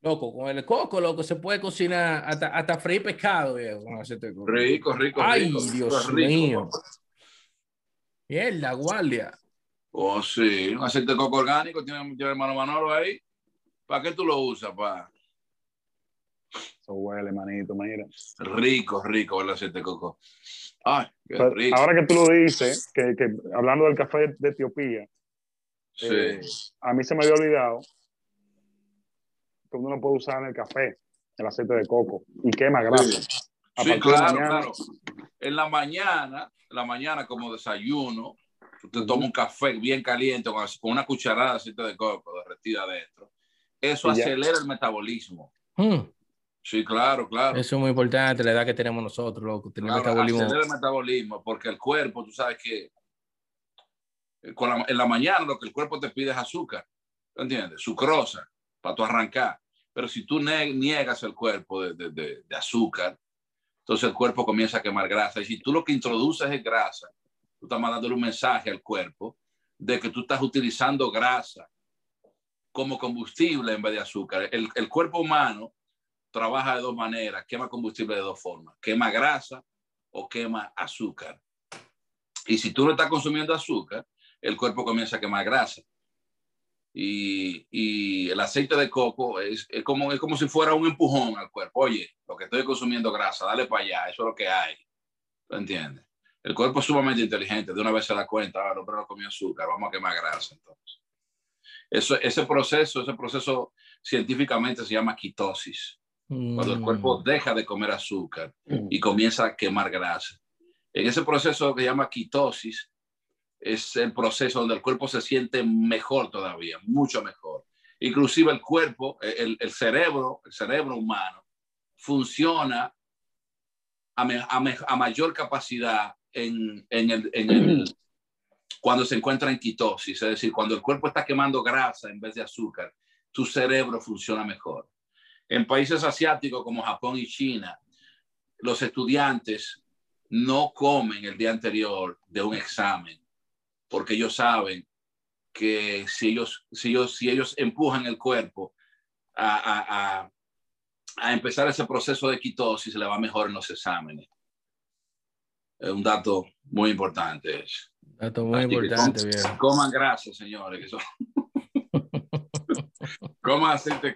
Loco, con el coco, loco, se puede cocinar hasta, hasta freír pescado, viejo, con aceite de coco. Rico, rico, Ay, rico. Dios rico. mío. Bien, la guardia. Oh, sí. Un aceite de coco orgánico. Tiene mi hermano Manolo ahí. ¿Para qué tú lo usas, pa? Eso huele, manito, mira. Rico, rico el aceite de coco. Ay, qué Pero rico. ahora que tú lo dices, que, que hablando del café de, de Etiopía, Sí. eh, a mí se me había olvidado que uno no puede usar en el café el aceite de coco y quema grasa. Sí, de claro, mañana, claro. En la mañana, en la mañana como desayuno, tú te tomas un café bien caliente con, con una cucharada de aceite de coco derretida adentro. Eso Y ya. acelera el metabolismo. Mm, Sí, claro, claro. Eso es muy importante, la edad que tenemos nosotros, loco. Tenemos Claro, metabolismo. el metabolismo porque el cuerpo, tú sabes que eh, con la- en la mañana lo que el cuerpo te pide es azúcar, ¿tú ¿entiendes? Sucrosa, para tú arrancar. Pero si tú niegas el cuerpo de, de- de- de azúcar, entonces el cuerpo comienza a quemar grasa. Y si tú lo que introduces es grasa, tú estás mandándole un mensaje al cuerpo de que tú estás utilizando grasa como combustible en vez de azúcar. El, el cuerpo humano trabaja de dos maneras, quema combustible de dos formas, quema grasa o quema azúcar. Y si tú no estás consumiendo azúcar, el cuerpo comienza a quemar grasa. Y, y el aceite de coco es, es como, es como si fuera un empujón al cuerpo. Oye, lo que estoy consumiendo grasa, dale para allá, eso es lo que hay. ¿Tú entiendes? El cuerpo es sumamente inteligente, de una vez se da cuenta, ah, el hombre no comió azúcar, vamos a quemar grasa entonces. Eso, ese proceso, ese proceso científicamente se llama quitosis cuando el Mm. cuerpo deja de comer azúcar y comienza a quemar grasa. En ese proceso que se llama quitosis, es el proceso donde el cuerpo se siente mejor todavía, mucho mejor. Inclusive el cuerpo, el, el cerebro, el cerebro humano, funciona a, me- a me- a mayor capacidad en, en el, en el- cuando se encuentra en quitosis, es decir, cuando el cuerpo está quemando grasa en vez de azúcar, tu cerebro funciona mejor. En países asiáticos como Japón y China, los estudiantes no comen el día anterior de un examen porque ellos saben que si ellos, si ellos, si ellos empujan el cuerpo a, a- a- a empezar ese proceso de quitosis, le va mejor en los exámenes. Es un dato muy importante. Dato muy Así que importante, com- viejo. Coman grasa, señores. Que son... coman aceite. Hay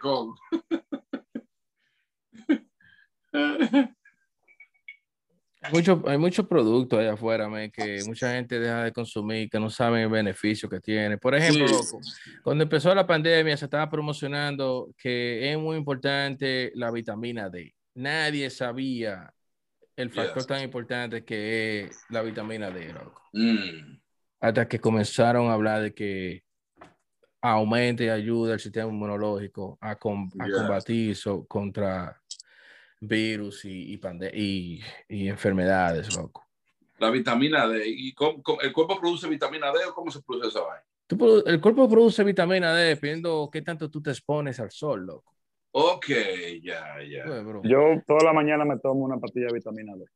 mucho- hay muchos productos allá afuera man, que mucha gente deja de consumir, que no saben el beneficio que tiene. Por ejemplo, Sí. cuando empezó la pandemia se estaba promocionando que es muy importante la vitamina D. Nadie sabía el factor tan importante que es la vitamina D, loco. Mm, Hasta que comenzaron a hablar de que aumenta y ayuda el sistema inmunológico a, com- a Yeah. combatir contra virus y, y, pande- y- y enfermedades, loco. la vitamina D. ¿Y cómo- cómo- el cuerpo produce vitamina D o cómo se produce esa vaina? Tú el cuerpo produce vitamina D dependiendo qué tanto tú te expones al sol, loco. Ok, ya, ya. Yo toda la mañana me tomo una pastilla de vitamina D.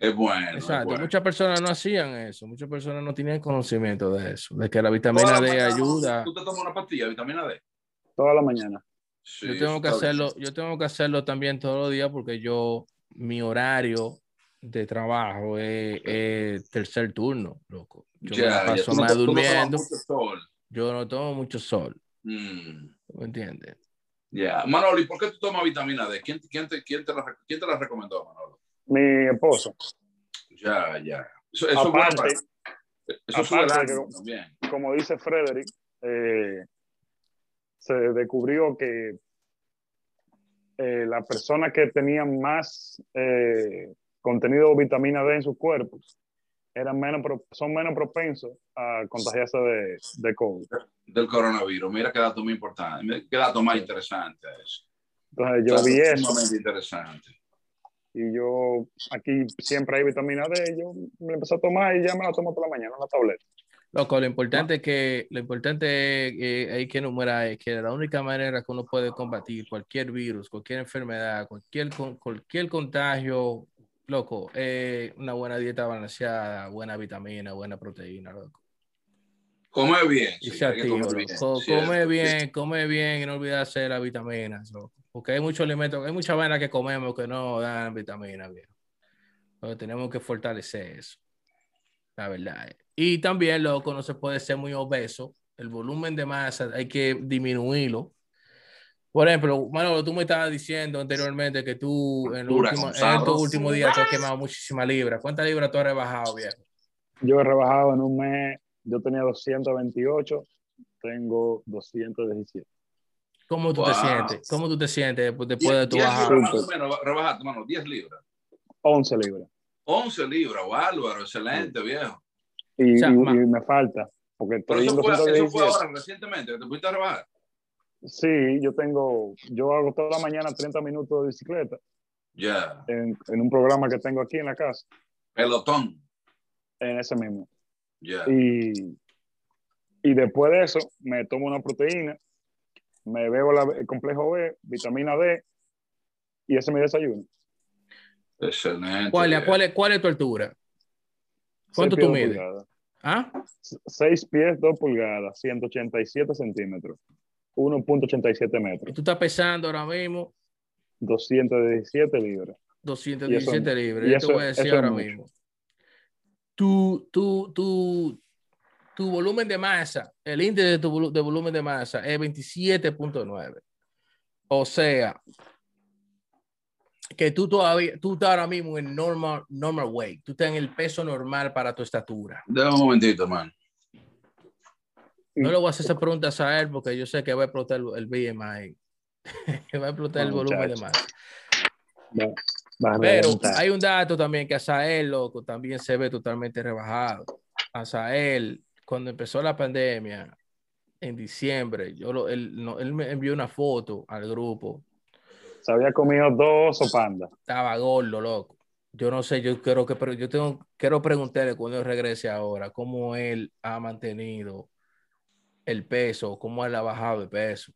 Es bueno. es Exacto, bueno. muchas personas no hacían eso, muchas personas no tenían conocimiento de eso, de que la vitamina Toda la D mañana, ayuda. ¿Tú te tomas una pastilla de vitamina D? Toda la mañana. Sí, Yo tengo que está bien. hacerlo, yo tengo que hacerlo también todos los días porque yo, mi horario de trabajo es, es tercer turno, loco. Yo me paso más no durmiendo, yo no tomo mucho sol. Mm. ¿Me entiendes? Ya. Manolo, ¿y por qué tú tomas vitamina D? ¿Quién, quién, te, quién, te, la, quién te la recomendó, Manolo? Mi esposo. Ya, ya. Eso, eso es bueno Aparte, para- eso aparte que- también. como dice Frederick, eh, se descubrió que eh, las personas que tenían más eh, contenido de vitamina D en sus cuerpos eran menos, son menos propensos a contagiarse de, de COVID. Del coronavirus. Mira qué dato muy importante. Qué dato más interesante eso. Entonces yo vi eso sumamente interesante. y yo aquí siempre hay vitamina D, yo me la empecé a tomar y ya me la tomo toda la mañana, una tableta. Loco, lo importante es que lo importante es que hay que enumerar es que la única manera que uno puede combatir cualquier virus, cualquier enfermedad, cualquier, cualquier contagio, loco, es una buena dieta balanceada, buena vitamina, buena proteína, loco. Come bien. Y sí, sea hay que activo, comer loco. bien, Co- cierto, come sí. bien, come bien y no olvidarse de las vitaminas, loco. Porque hay muchos alimentos, hay mucha vaina que comemos que no dan vitaminas, viejo. Entonces tenemos que fortalecer eso. La verdad. eh. Y también, loco, no se puede ser muy obeso. El volumen de masa hay que disminuirlo. Por ejemplo, Manolo, tú me estabas diciendo anteriormente que tú en, últimos- con en estos últimos días tú has quemado muchísimas libras. ¿Cuántas libras tú has rebajado, viejo? Yo he rebajado en un mes, yo tenía 228, tengo 217. ¿Cómo tú te Wow. sientes? ¿Cómo tú te sientes después, después Diez- de tu bajada? libras más o menos, rebajaste, mano, 10 libras. 11 libras. 11 libras, bárbaro, excelente, viejo. Y, O sea, y- y me falta, porque Pero eso fue, eso fue 217. ahora, recientemente, que te pudiste rebajar. Sí, yo tengo, yo hago toda la mañana 30 minutos de bicicleta Ya, en, en un programa que tengo aquí en la casa, pelotón. en ese mismo. Ya. Y, y después de eso, me tomo una proteína, me bebo la- el complejo B, vitamina D, y ese es mi desayuno. Excelente. ¿Cuál, cuál, es, ¿Cuál es tu altura? ¿Cuánto tú mides? pulgadas. ¿Ah? 6 pies, 2 pulgadas, 187 centímetros, 1.87 Y metros, tú estás pesando ahora mismo 217 libras. 217 libras. y Yo te voy a decir ahora mucho. mismo. Tu, tu, tu, tu volumen de masa, el índice de tu de volumen de masa es 27.9. O sea, que tú todavía, tú estás ahora mismo en normal, normal weight. Tú estás en el peso normal para tu estatura. Déjame un momentito, hermano. No le voy a hacer esa pregunta a él porque yo sé que va a explotar el, el BMI. que va a explotar el No, volumen de muchacho. masa. Va- va a Pero hay un dato también que Asael, loco, también se ve totalmente rebajado. Asael, cuando empezó la pandemia, en diciembre, yo lo- él, no- él me envió una foto al grupo. Se había comido dos o panda. Estaba gordo, loco. Yo no sé, yo quiero que, pero yo tengo, quiero preguntarle cuando él regrese ahora, cómo él ha mantenido el peso, cómo él ha bajado de peso.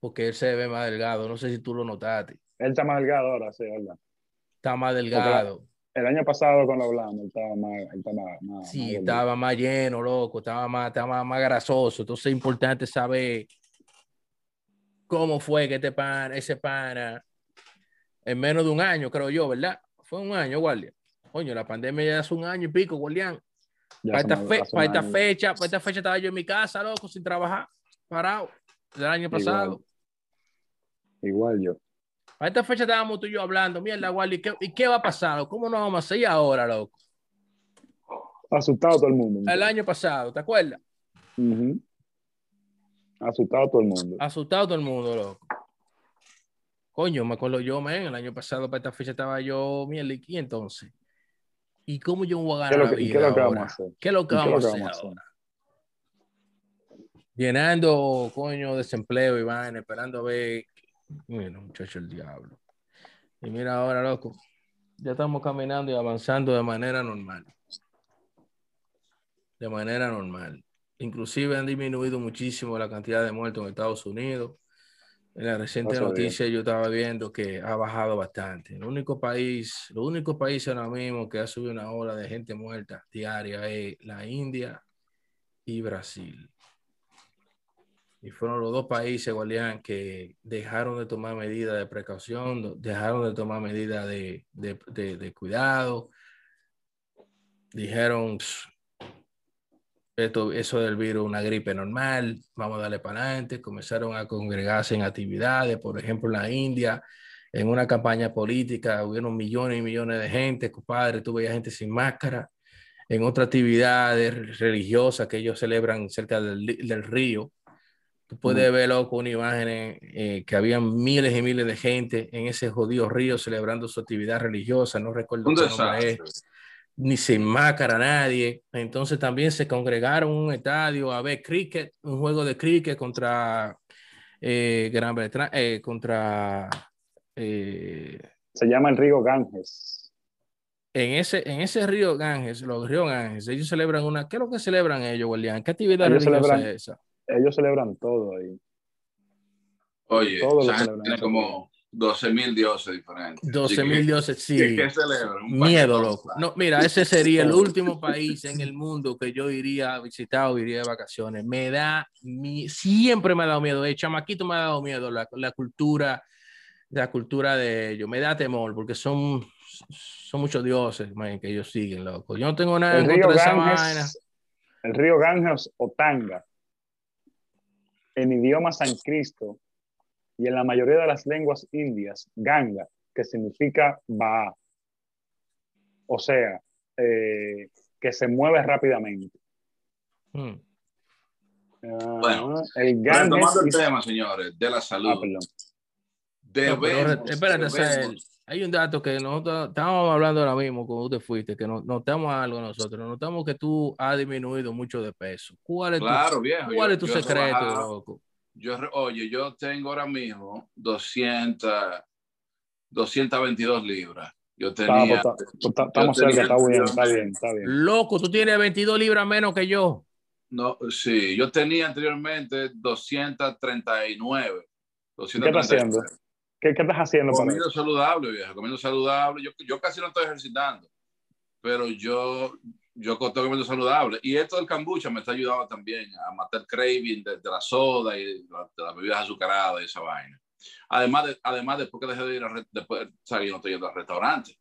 Porque él se ve más delgado. No sé si tú lo notaste. Él está más delgado ahora, sí, ¿verdad? Está más delgado. El año pasado cuando hablamos, él estaba más, él estaba más, más Sí, gordito. estaba más lleno, loco, estaba más, estaba más, más grasoso. Entonces es importante saber cómo fue que este pan, ese pana, en menos de un año, creo yo, ¿verdad? Fue un año, guardia. Coño, la pandemia ya hace un año y pico, guardián. Para esta, fe- para esta fecha, para esta fecha estaba yo en mi casa, loco, sin trabajar, parado, del año pasado. Igual yo. Para esta fecha estábamos tú y yo hablando, mierda, guardia, ¿y qué, y qué va a pasar? ¿Cómo nos vamos a hacer ahora, loco? Asustado todo el mundo. El año pasado, ¿te acuerdas? Ujú. Asustado todo el mundo. Asustado todo el mundo, loco. Coño, me acuerdo yo, man, el año pasado para esta fecha estaba yo, mierda, ¿y entonces? ¿Y cómo yo voy a ¿Qué es ganar qué es lo que vamos a hacer? ¿Qué es lo que ¿Y qué es vamos a hacer ahora? Llenando, coño, desempleo y vaina, esperando a ver. Bueno, muchacho, el diablo. Y mira ahora, loco, ya estamos caminando y avanzando de manera normal. De manera normal. Inclusive han disminuido muchísimo la cantidad de muertos en Estados Unidos. En la reciente a noticia yo estaba viendo que ha bajado bastante. El único país, los únicos países ahora mismo que ha subido una ola de gente muerta diaria es la India y Brasil. Y fueron los dos países, Guardián, que dejaron de tomar medidas de precaución, dejaron de tomar medidas de, de, de- de cuidado. Dijeron, "Pss, esto, eso del virus, una gripe normal, vamos a darle para adelante. Comenzaron a congregarse en actividades, por ejemplo, en la India, en una campaña política, hubieron millones y millones de gente, compadre, tú veías gente sin máscara. En otra actividad religiosa que ellos celebran cerca del, del río, tú puedes ver, loco, una imagen eh, que había miles y miles de gente en ese jodido río celebrando su actividad religiosa, no recuerdo qué nombre es ni sin máscara nadie. Entonces también se congregaron en un estadio a ver cricket, un juego de cricket contra eh, Gran Bretaña, eh, contra... Eh, se llama el río Ganges. En ese, en ese río Ganges, los ríos Ganges, ellos celebran una... ¿Qué es lo que celebran ellos, William? ¿Qué actividad ellos celebran, es esa? Ellos celebran todo ahí. Oye, todo tiene como 12 mil dioses diferentes. 12 mil dioses, sí. Miedo, loco. No, mira, ese sería el último país en el mundo que yo iría a visitar o iría de vacaciones. Me da, mi, siempre me ha dado miedo. El chamaquito me ha dado miedo la, la cultura, la cultura de ellos. Me da temor porque son, son muchos dioses que ellos siguen, loco. Yo no tengo nada el río Ganges, El río Ganges o Tanga, en idioma San Cristo, y en la mayoría de las lenguas indias, Ganga, que significa va, o sea, eh, que se mueve rápidamente. Hmm. Ah, bueno, el Ganges el tema, señores, de la salud. Ah, espérate, hay un dato que nosotros estábamos hablando ahora mismo cuando usted fuiste, que notamos algo nosotros, notamos que tú has disminuido mucho de peso. ¿Cuál es claro, tu, viejo, ¿cuál es tu secreto, loco? Yo, oye, yo tengo ahora mismo 200, 222 libras. Yo tenía. Estamos cerca, está bien, está bien, está bien. Loco, tú tienes 22 libras menos que yo. No, sí, yo tenía anteriormente 239. ¿Qué estás haciendo? ¿Qué, qué estás haciendo? Comiendo saludable, viejo, comiendo saludable. Yo, yo casi no estoy ejercitando, pero yo, yo estoy comiendo saludable. Y esto del kombucha me está ayudando también a matar craving de, la soda y de, las bebidas azucaradas y esa vaina. Además, de, además después que dejé de ir a, después, ¿sabes? Yo no estoy yendo al restaurante.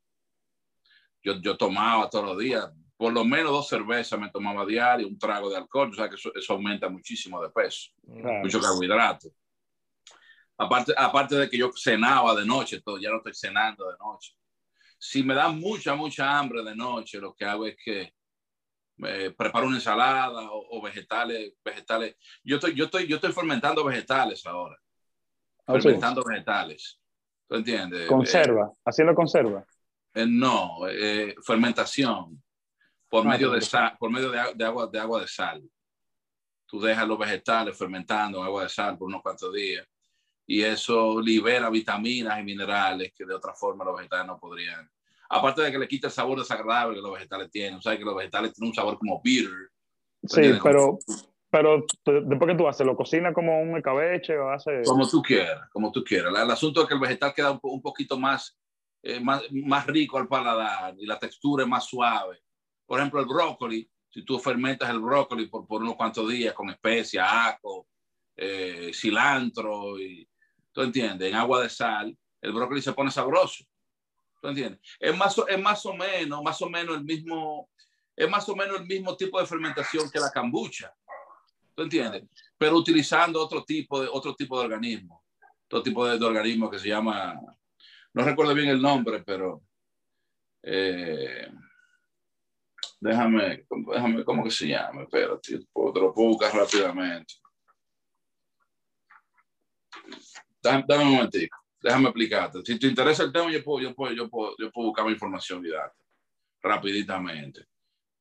Yo, yo tomaba todos los días, por lo menos dos cervezas me tomaba diario, un trago de alcohol, o sea que eso, aumenta muchísimo de peso, mucho carbohidrato. Aparte, aparte de que yo cenaba de noche, todo, ya no estoy cenando de noche. Si me da mucha, mucha hambre de noche, lo que hago es que preparo una ensalada o, vegetales, vegetales. Yo estoy, yo estoy, yo estoy fermentando vegetales ahora. Ah, fermentando vegetales. ¿Tú entiendes? Conserva, eh, haciendo conserva. Eh, no, eh, fermentación por ah, medio de sal, por medio de, agua, de agua de sal. Tú dejas los vegetales fermentando en agua de sal por unos cuantos días y eso libera vitaminas y minerales que de otra forma los vegetales no podrían aparte de que le quita el sabor desagradable que los vegetales tienen, o sea, que los vegetales tienen un sabor como bitter. Sí, pero, pero después que tú haces, ¿lo cocina como un escabeche o hace...? Como tú quieras, como tú quieras. El, asunto es que el vegetal queda un, poquito más, eh, más, más rico al paladar y la textura es más suave. Por ejemplo, el brócoli, si tú fermentas el brócoli por, por unos cuantos días con especias, ajo, eh, cilantro, y, ¿tú entiendes? En agua de sal, el brócoli se pone sabroso. ¿Tú entiendes? Es más, es más o menos, más o menos el mismo, es más o menos el mismo tipo de fermentación que la cambucha. ¿Tú entiendes? Pero utilizando otro tipo de, otro tipo de organismo. Otro tipo de, organismo que se llama, no recuerdo bien el nombre, pero eh, déjame, déjame, ¿cómo que se llama? Espérate, te lo puedo rápidamente. Dame, un momentito déjame explicarte. Si te interesa el tema, yo puedo, yo puedo, yo puedo, yo puedo buscar mi información y darte rapiditamente.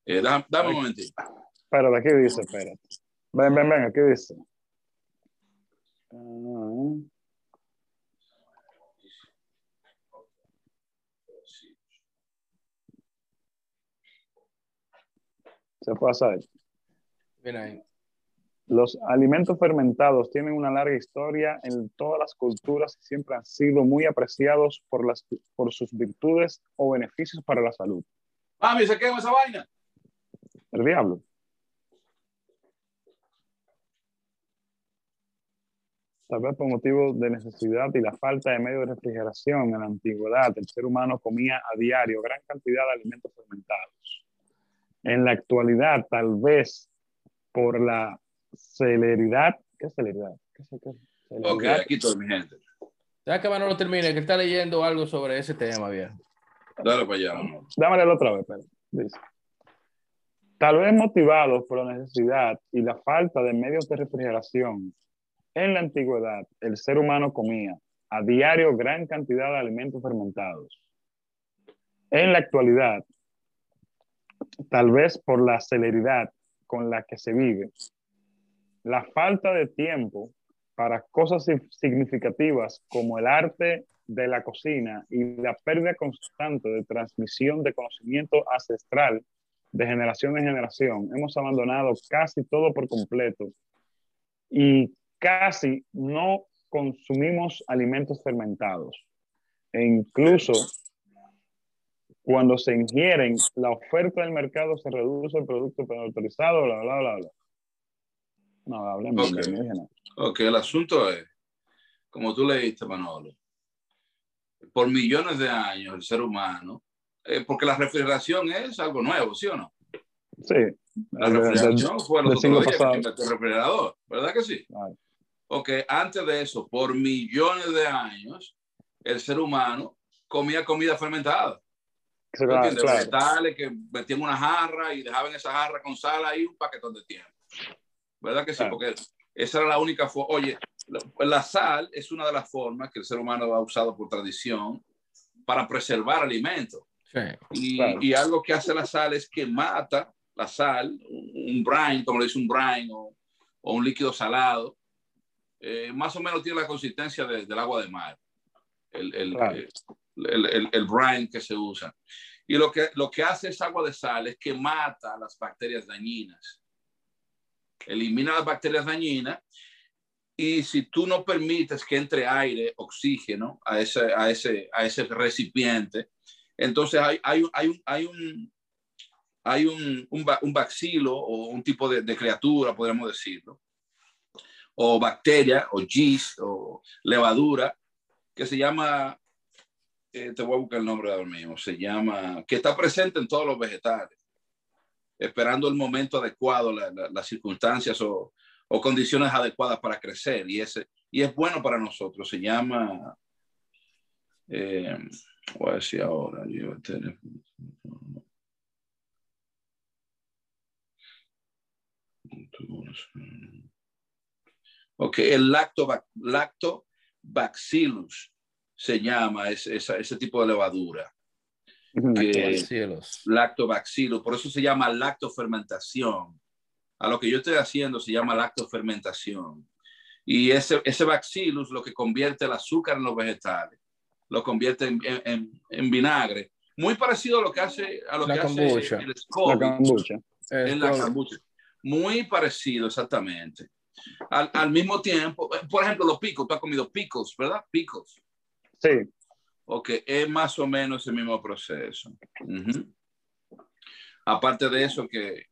Eh, dame, un momentito. Espérate, aquí dice, espérate. Ven, ven, ven, aquí dice. Uh, se puede hacer. Bien ahí. Los alimentos fermentados tienen una larga historia en todas las culturas y siempre han sido muy apreciados por, las, por sus virtudes o beneficios para la salud. Mami, ¿se quema esa vaina? El diablo. Tal vez por motivo de necesidad y la falta de medio de refrigeración en la antigüedad, el ser humano comía a diario gran cantidad de alimentos fermentados. En la actualidad, tal vez por la celeridad. ¿Qué celeridad? ¿Qué, qué, celeridad? Ok, aquí todo mi gente. Ya que no lo termine, que está leyendo algo sobre ese tema, viejo. Dale para allá. Dámelo otra vez, pero. Dice. Tal vez motivados por la necesidad y la falta de medios de refrigeración, en la antigüedad el ser humano comía a diario gran cantidad de alimentos fermentados. En la actualidad, tal vez por la celeridad con la que se vive, la falta de tiempo para cosas significativas como el arte de la cocina y la pérdida constante de transmisión de conocimiento ancestral de generación en generación, hemos abandonado casi todo por completo y casi no consumimos alimentos fermentados. E incluso cuando se ingieren, la oferta del mercado se reduce el producto autorizado, bla, bla, bla, bla. No, hablemos okay. de Ok, el asunto es, como tú leíste, Manolo, por millones de años el ser humano eh, porque la refrigeración es algo nuevo, ¿sí o no? Sí. La refrigeración fue lo que el refrigerador, ¿verdad que sí? Ok, antes de eso, por millones de años, el ser humano comía comida fermentada. Claro, Vegetales que metían una jarra y dejaban esa jarra con sal ahí un paquetón de tiempo. ¿Verdad que sí? Porque esa era la única forma. Oye, la sal es una de las formas que el ser humano ha usado por tradición para preservar alimentos y, algo que hace la sal es que mata la sal, un brine, como le dice un brine o, un líquido salado, eh, más o menos tiene la consistencia del agua de mar, el, el, el, el, brine que se usa. Y lo que, lo que hace esa agua de sal es que mata las bacterias dañinas. Elimina las bacterias dañinas y si tú no permites que entre aire, oxígeno a ese, a ese, a ese recipiente, entonces hay, hay, hay, un, hay, un, hay un, un, bacilo o un tipo de, criatura, podríamos decirlo, o bacteria, o yeast, o levadura, que se llama, eh, te voy a buscar el nombre ahora mismo, se llama, que está presente en todos los vegetales, esperando el momento adecuado, las circunstancias o, condiciones adecuadas para crecer, y, es bueno para nosotros, se llama... Eh, Voy a decir ahora, teléfono. Ok, el lactobacillus se llama ese, ese, tipo de levadura. Lactobacillus, por eso se llama lactofermentación. A lo que yo estoy haciendo se llama lactofermentación. Y ese, ese bacillus lo que convierte el azúcar en los vegetales lo convierte en, en, en, vinagre. Muy parecido a lo que hace, a lo que hace el La kombucha. En la kombucha. Muy parecido, exactamente. Al, al, mismo tiempo, por ejemplo, los picos, tú has comido picos, ¿verdad? Picos. Sí. Ok, es más o menos el mismo proceso. Aparte de eso que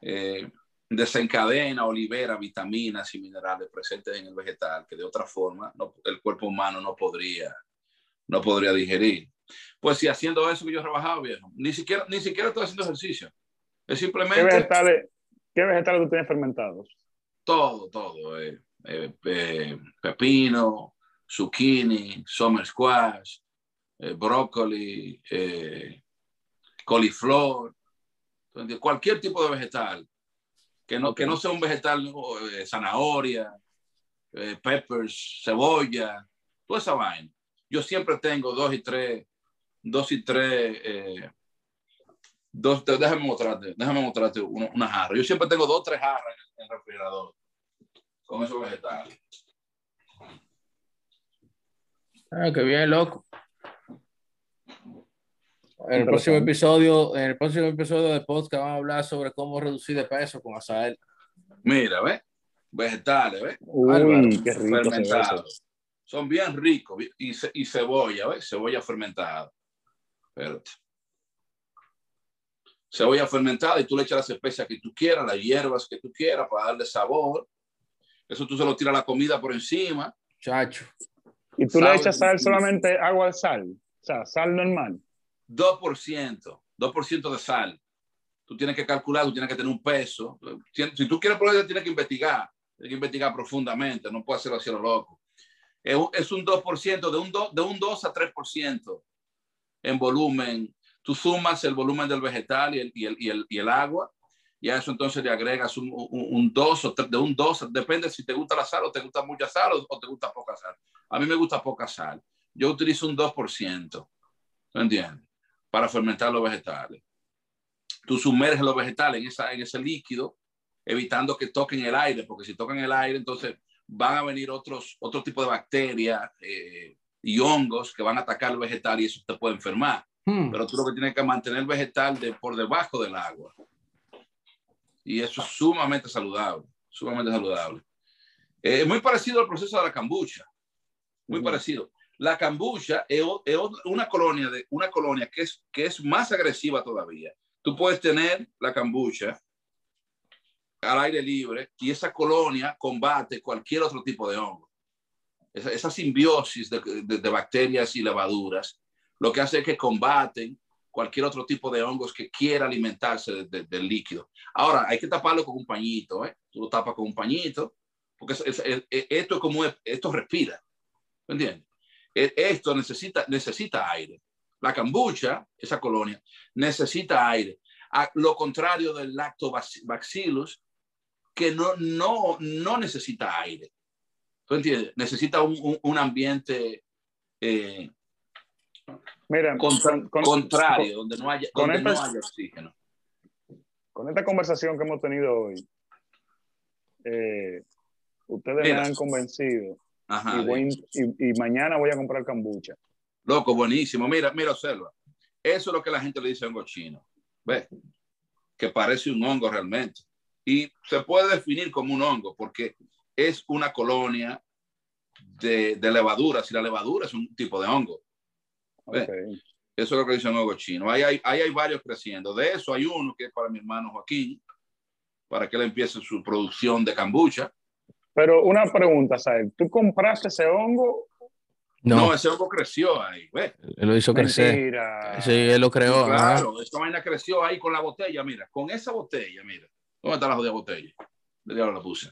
eh, desencadena o libera vitaminas y minerales presentes en el vegetal que de otra forma no, el cuerpo humano no podría no podría digerir. Pues si haciendo eso que yo he trabajado, viejo, ni siquiera, ni siquiera estoy haciendo ejercicio. Es simplemente... ¿Qué vegetales, ¿qué vegetales tú tienes fermentados? Todo, todo. Eh, eh, pepino, zucchini, summer squash, brócoli, coliflor, cualquier tipo de vegetal. Que no, que no sea un vegetal, zanahoria, peppers, cebolla, toda esa vaina yo siempre tengo dos y tres, dos y tres, eh, dos, déjame mostrarte, déjame mostrarte una, jarra. Yo siempre tengo dos o tres jarras en el refrigerador con esos vegetales. Ah, qué bien, loco. En el próximo episodio, en el próximo episodio de podcast vamos a hablar sobre cómo reducir de peso con azael. Mira, ¿ves? Vegetales, ¿ves? Uy, qué rico son bien ricos. Y, y cebolla, ¿ves? Cebolla fermentada. Espérate. Cebolla fermentada y tú le echas las especias que tú quieras, las hierbas que tú quieras para darle sabor. Eso tú se lo tiras la comida por encima. Chacho. Y tú le echas sal solamente agua de sal. O sea, sal normal. 2%. 2% de sal. tú tienes que calcular, tú tienes que tener un peso. Si tú quieres probar, tienes que investigar, tienes que investigar profundamente, no puedes hacerlo así lo loco. Es un 2%, de un, de un 2 a 3% en volumen. Tú sumas el volumen del vegetal y el, y el, y el, y el agua, y a eso entonces le agregas un, un, 2 o de un 2, depende si te gusta la sal o te gusta mucha sal o, te gusta poca sal. A mí me gusta poca sal. Yo utilizo un 2%, ¿me entiendes? Para fermentar los vegetales. Tú sumerges los vegetales en, esa, en ese líquido, evitando que toquen el aire, porque si tocan el aire, entonces van a venir otros, otro tipo de bacterias eh, y hongos que van a atacar el vegetal y eso te puede enfermar. Hmm. Pero tú lo que tienes que mantener el vegetal de, por debajo del agua. Y eso es sumamente saludable, sumamente saludable. Es eh, muy parecido al proceso de la cambucha, muy parecido. La cambucha es, es, una colonia, de, una colonia que, es, que es más agresiva todavía. Tú puedes tener la cambucha al aire libre y esa colonia combate cualquier otro tipo de hongo. Esa, esa simbiosis de, de, bacterias y levaduras lo que hace es que combaten cualquier otro tipo de hongos que quiera alimentarse del líquido. Ahora, hay que taparlo con un pañito, ¿eh? Tú lo tapas con un pañito, porque esto es como, esto respira, ¿me entiendes? E, esto necesita, necesita aire. La cambucha, esa colonia, necesita aire. Lo contrario del lactobacillus, que no, no, no necesita aire. ¿Tú entiendes? Necesita un, un, ambiente eh, Mira, contrario, donde, no haya, donde no haya oxígeno. Con esta conversación que hemos tenido hoy, eh, ustedes me han convencido y, y, mañana voy a comprar cambucha. Loco, buenísimo. Mira, mira, observa. Eso es lo que la gente le dice a hongo chino. ¿Ves? Que parece un hongo realmente y se puede definir como un hongo porque es una colonia de, de levaduras y la levadura es un tipo de hongo. Eso es lo que dice hongo chino. Ahí hay, hay varios creciendo. De eso hay uno que es para mi hermano Joaquín, para que él empiece su producción de cambucha. Pero una pregunta, ¿sabes? ¿Tú compraste ese hongo? No, ese hongo creció ahí. Él lo hizo crecer. Sí, él lo creó. claro, esta vaina creció ahí con la botella, mira, con esa botella, mira. ¿Dónde está la jodida botella? De diablo la puse.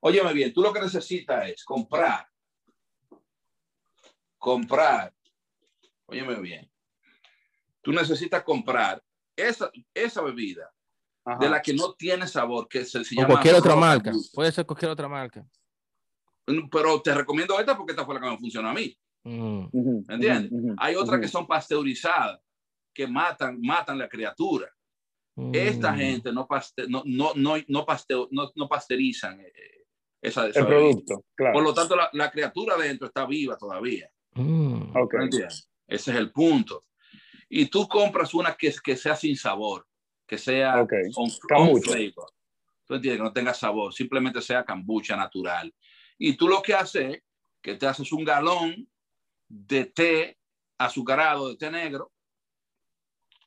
Óyeme bien, tú lo que necesitas es comprar, comprar, óyeme bien, tú necesitas comprar esa, esa bebida de la que no tiene sabor, que se, llama... cualquier otra marca, puede ser cualquier otra marca. Pero te recomiendo esta porque esta fue la que me funcionó a mí. Mm. ¿Entiendes? Hay otras que son pasteurizadas, que matan, matan la criatura. Esta mm. gente no, no, no, no, no, no, pasterizan eh, esa, el producto. Por lo tanto, la, criatura dentro está viva todavía. Mm. Ese es el punto. Y tú compras una que, que sea sin sabor, que sea con, flavor. Tú entiendes, que no tenga sabor, simplemente sea cambucha natural. Y tú lo que haces es que te haces un galón de té azucarado, de té negro,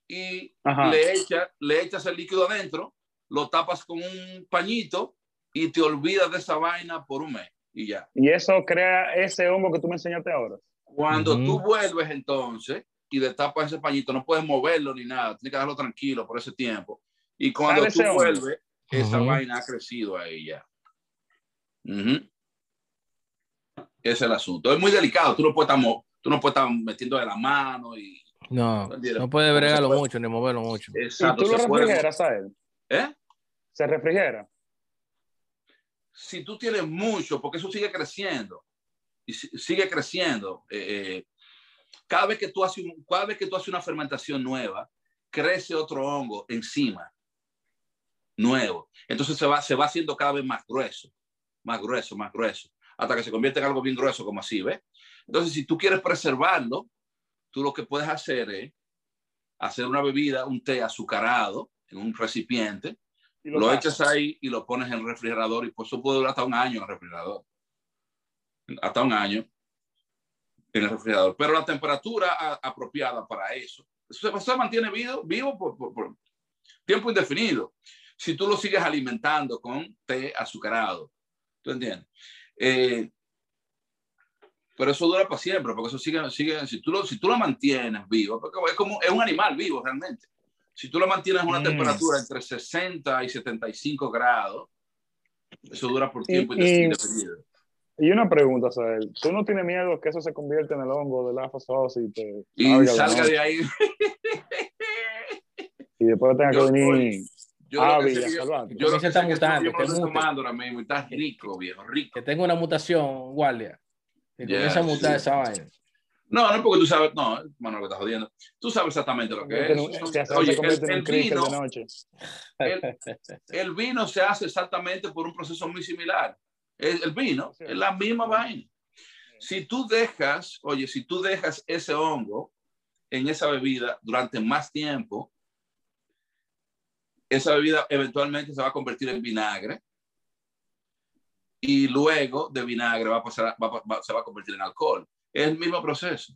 y le, echa, le echas el líquido adentro, lo tapas con un pañito y te olvidas de esa vaina por un mes y ya. Y eso crea ese hongo que tú me enseñaste ahora. Cuando tú vuelves entonces y destapas ese pañito, no puedes moverlo ni nada, tienes que dejarlo tranquilo por ese tiempo. Y cuando tú vuelves, esa vaina ha crecido ahí ya. Ese es el asunto. Es muy delicado, tú no puedes estar, tú no puedes estar metiendo de la mano y no, no puede bregarlo mucho ni moverlo mucho. Exacto. ¿Y tú lo refrigeras a él? ¿Eh? ¿Se refrigera? Si tú tienes mucho, porque eso sigue creciendo y sigue creciendo. Eh, eh, cada, vez que tú haces cada vez que tú haces una fermentación nueva, crece otro hongo encima, nuevo. Entonces se va, se va haciendo cada vez más grueso, más grueso, más grueso, hasta que se convierte en algo bien grueso como así, ¿ves? Entonces, si tú quieres preservarlo, tú lo que puedes hacer es hacer una bebida, un té azucarado en un recipiente, lo, echas ahí y lo pones en el refrigerador y por eso puede durar hasta un año en el refrigerador. Hasta un año en el refrigerador. Pero la temperatura apropiada para eso, eso se mantiene vivo, vivo por, por, tiempo indefinido. Si tú lo sigues alimentando con té azucarado, ¿tú entiendes? Eh, pero eso dura para siempre, porque eso sigue, sigue si, tú lo, si tú lo mantienes vivo, porque es como es un animal vivo realmente. Si tú lo mantienes a una Mm. temperatura entre 60 y 75 grados, eso dura por tiempo Y- y- indefinido. Y una pregunta, Sael. ¿Tú no tienes miedo que eso se convierta en el hongo del of Us y te Y salga de ahí. y después tenga que Yo- venir Yo lo que Ávila, sé que- salvando? yo lo Se que está mutando, yo lo que estoy tomando ahora mismo y está rico, viejo, rico. Que tenga una mutación, guardia. Que Ya, comienza a mutar sí. esa vaina. No, no es porque tú sabes, no, Manuel, que estás jodiendo. Tú sabes exactamente lo que es. Oye, vino, el, el vino se hace exactamente por un proceso muy similar. El, el vino es la misma vaina. Si tú dejas, oye, si tú dejas ese hongo en esa bebida durante más tiempo, esa bebida eventualmente se va a convertir en vinagre y luego de vinagre va a pasar, va se va a convertir en alcohol. Es el mismo proceso.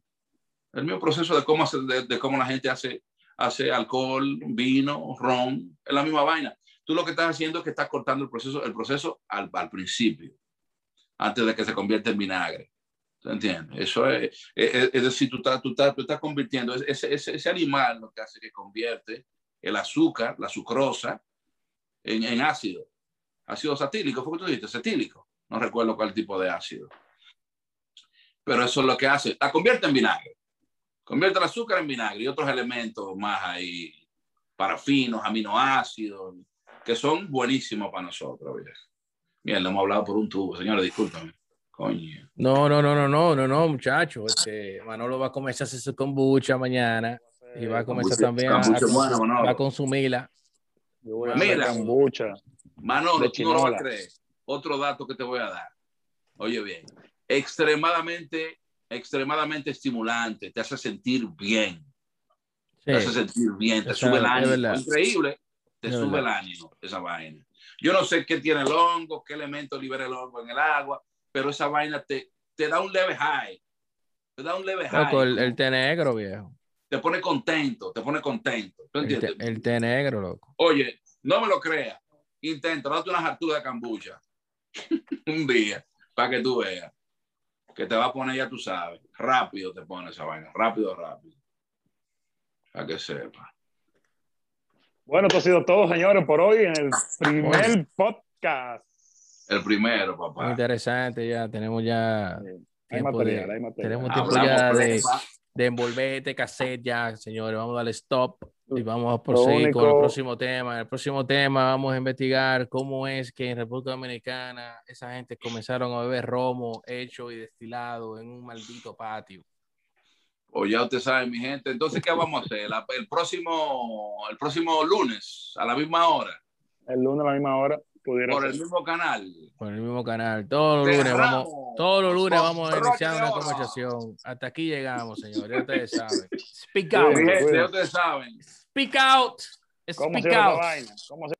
El mismo proceso de cómo, hace- de, de cómo la gente hace, hace alcohol, vino, ron, es la misma vaina. Tú lo que estás haciendo es que estás cortando el proceso, el proceso al, principio, antes de que se convierta en vinagre. ¿Te entiendes? Eso es, es, decir, tú estás, tú estás, tú estás convirtiendo ese, animal lo que hace que convierte el azúcar, la sucrosa, en, ácido. Ácido satílico, ¿fue que tú dijiste? Cetílico. No recuerdo cuál tipo de ácido. Pero eso es lo que hace. La convierte en vinagre. Convierte el azúcar en vinagre y otros elementos más ahí, parafinos, aminoácidos, que son buenísimos para nosotros. viejo. Bien, le hemos hablado por un tubo. Señores, discúlpame. Coño. No, no, no, no, no, no, no, muchacho. Este, Manolo va a comenzar a hacer su kombucha mañana y va a comenzar Kombucha- también a, a kombucha consum- bueno, va a consumirla. Yo voy a Mira. kombucha. Manolo, tú no lo vas a creer. Otro dato que te voy a dar. Oye bien, extremadamente, extremadamente estimulante, te hace sentir bien, Sí. te hace sentir bien, te sube el ánimo. Increíble, te sube el ánimo esa vaina. Yo no sé qué tiene el hongo, qué elemento libera el hongo en el agua, pero esa vaina te, te da un leve high. Te da un leve high. Loco, el, el té negro, viejo. Te pone contento, te pone contento. ¿Tú El té, entiendes? el té negro, loco. Oye, no me lo creas. Intenta, date una hartura de cambucha un día para que tú veas que te va a poner, ya tú sabes, rápido te pone esa vaina, rápido, rápido. Para que sepa. Bueno, esto ha sido todo, señores, por hoy en el primer podcast. El primero, Muy papá. interesante ya. Tenemos ya Hay material, de- hay material. tenemos tiempo Hablamos ya de, de envolver este cassette ya, señores. Vamos a darle stop y vamos a proseguir con el único- próximo tema. En el próximo tema vamos a investigar cómo es que en República Dominicana esa gente comenzaron a beber romo hecho y destilado en un maldito patio. O ya usted sabe, mi gente. Entonces, ¿qué vamos a hacer? La- el, próximo, el próximo lunes, a la misma hora, El lunes a la misma hora pudiera por ser. el mismo canal. Por el mismo canal. Todos los lunes Cerramos vamos, todos los lunes vamos a iniciar una conversación. Hasta aquí llegamos, señores. Ya ustedes saben. Speak Sí, out. Ya ustedes saben. Speak out. ¿Cómo se Speak out.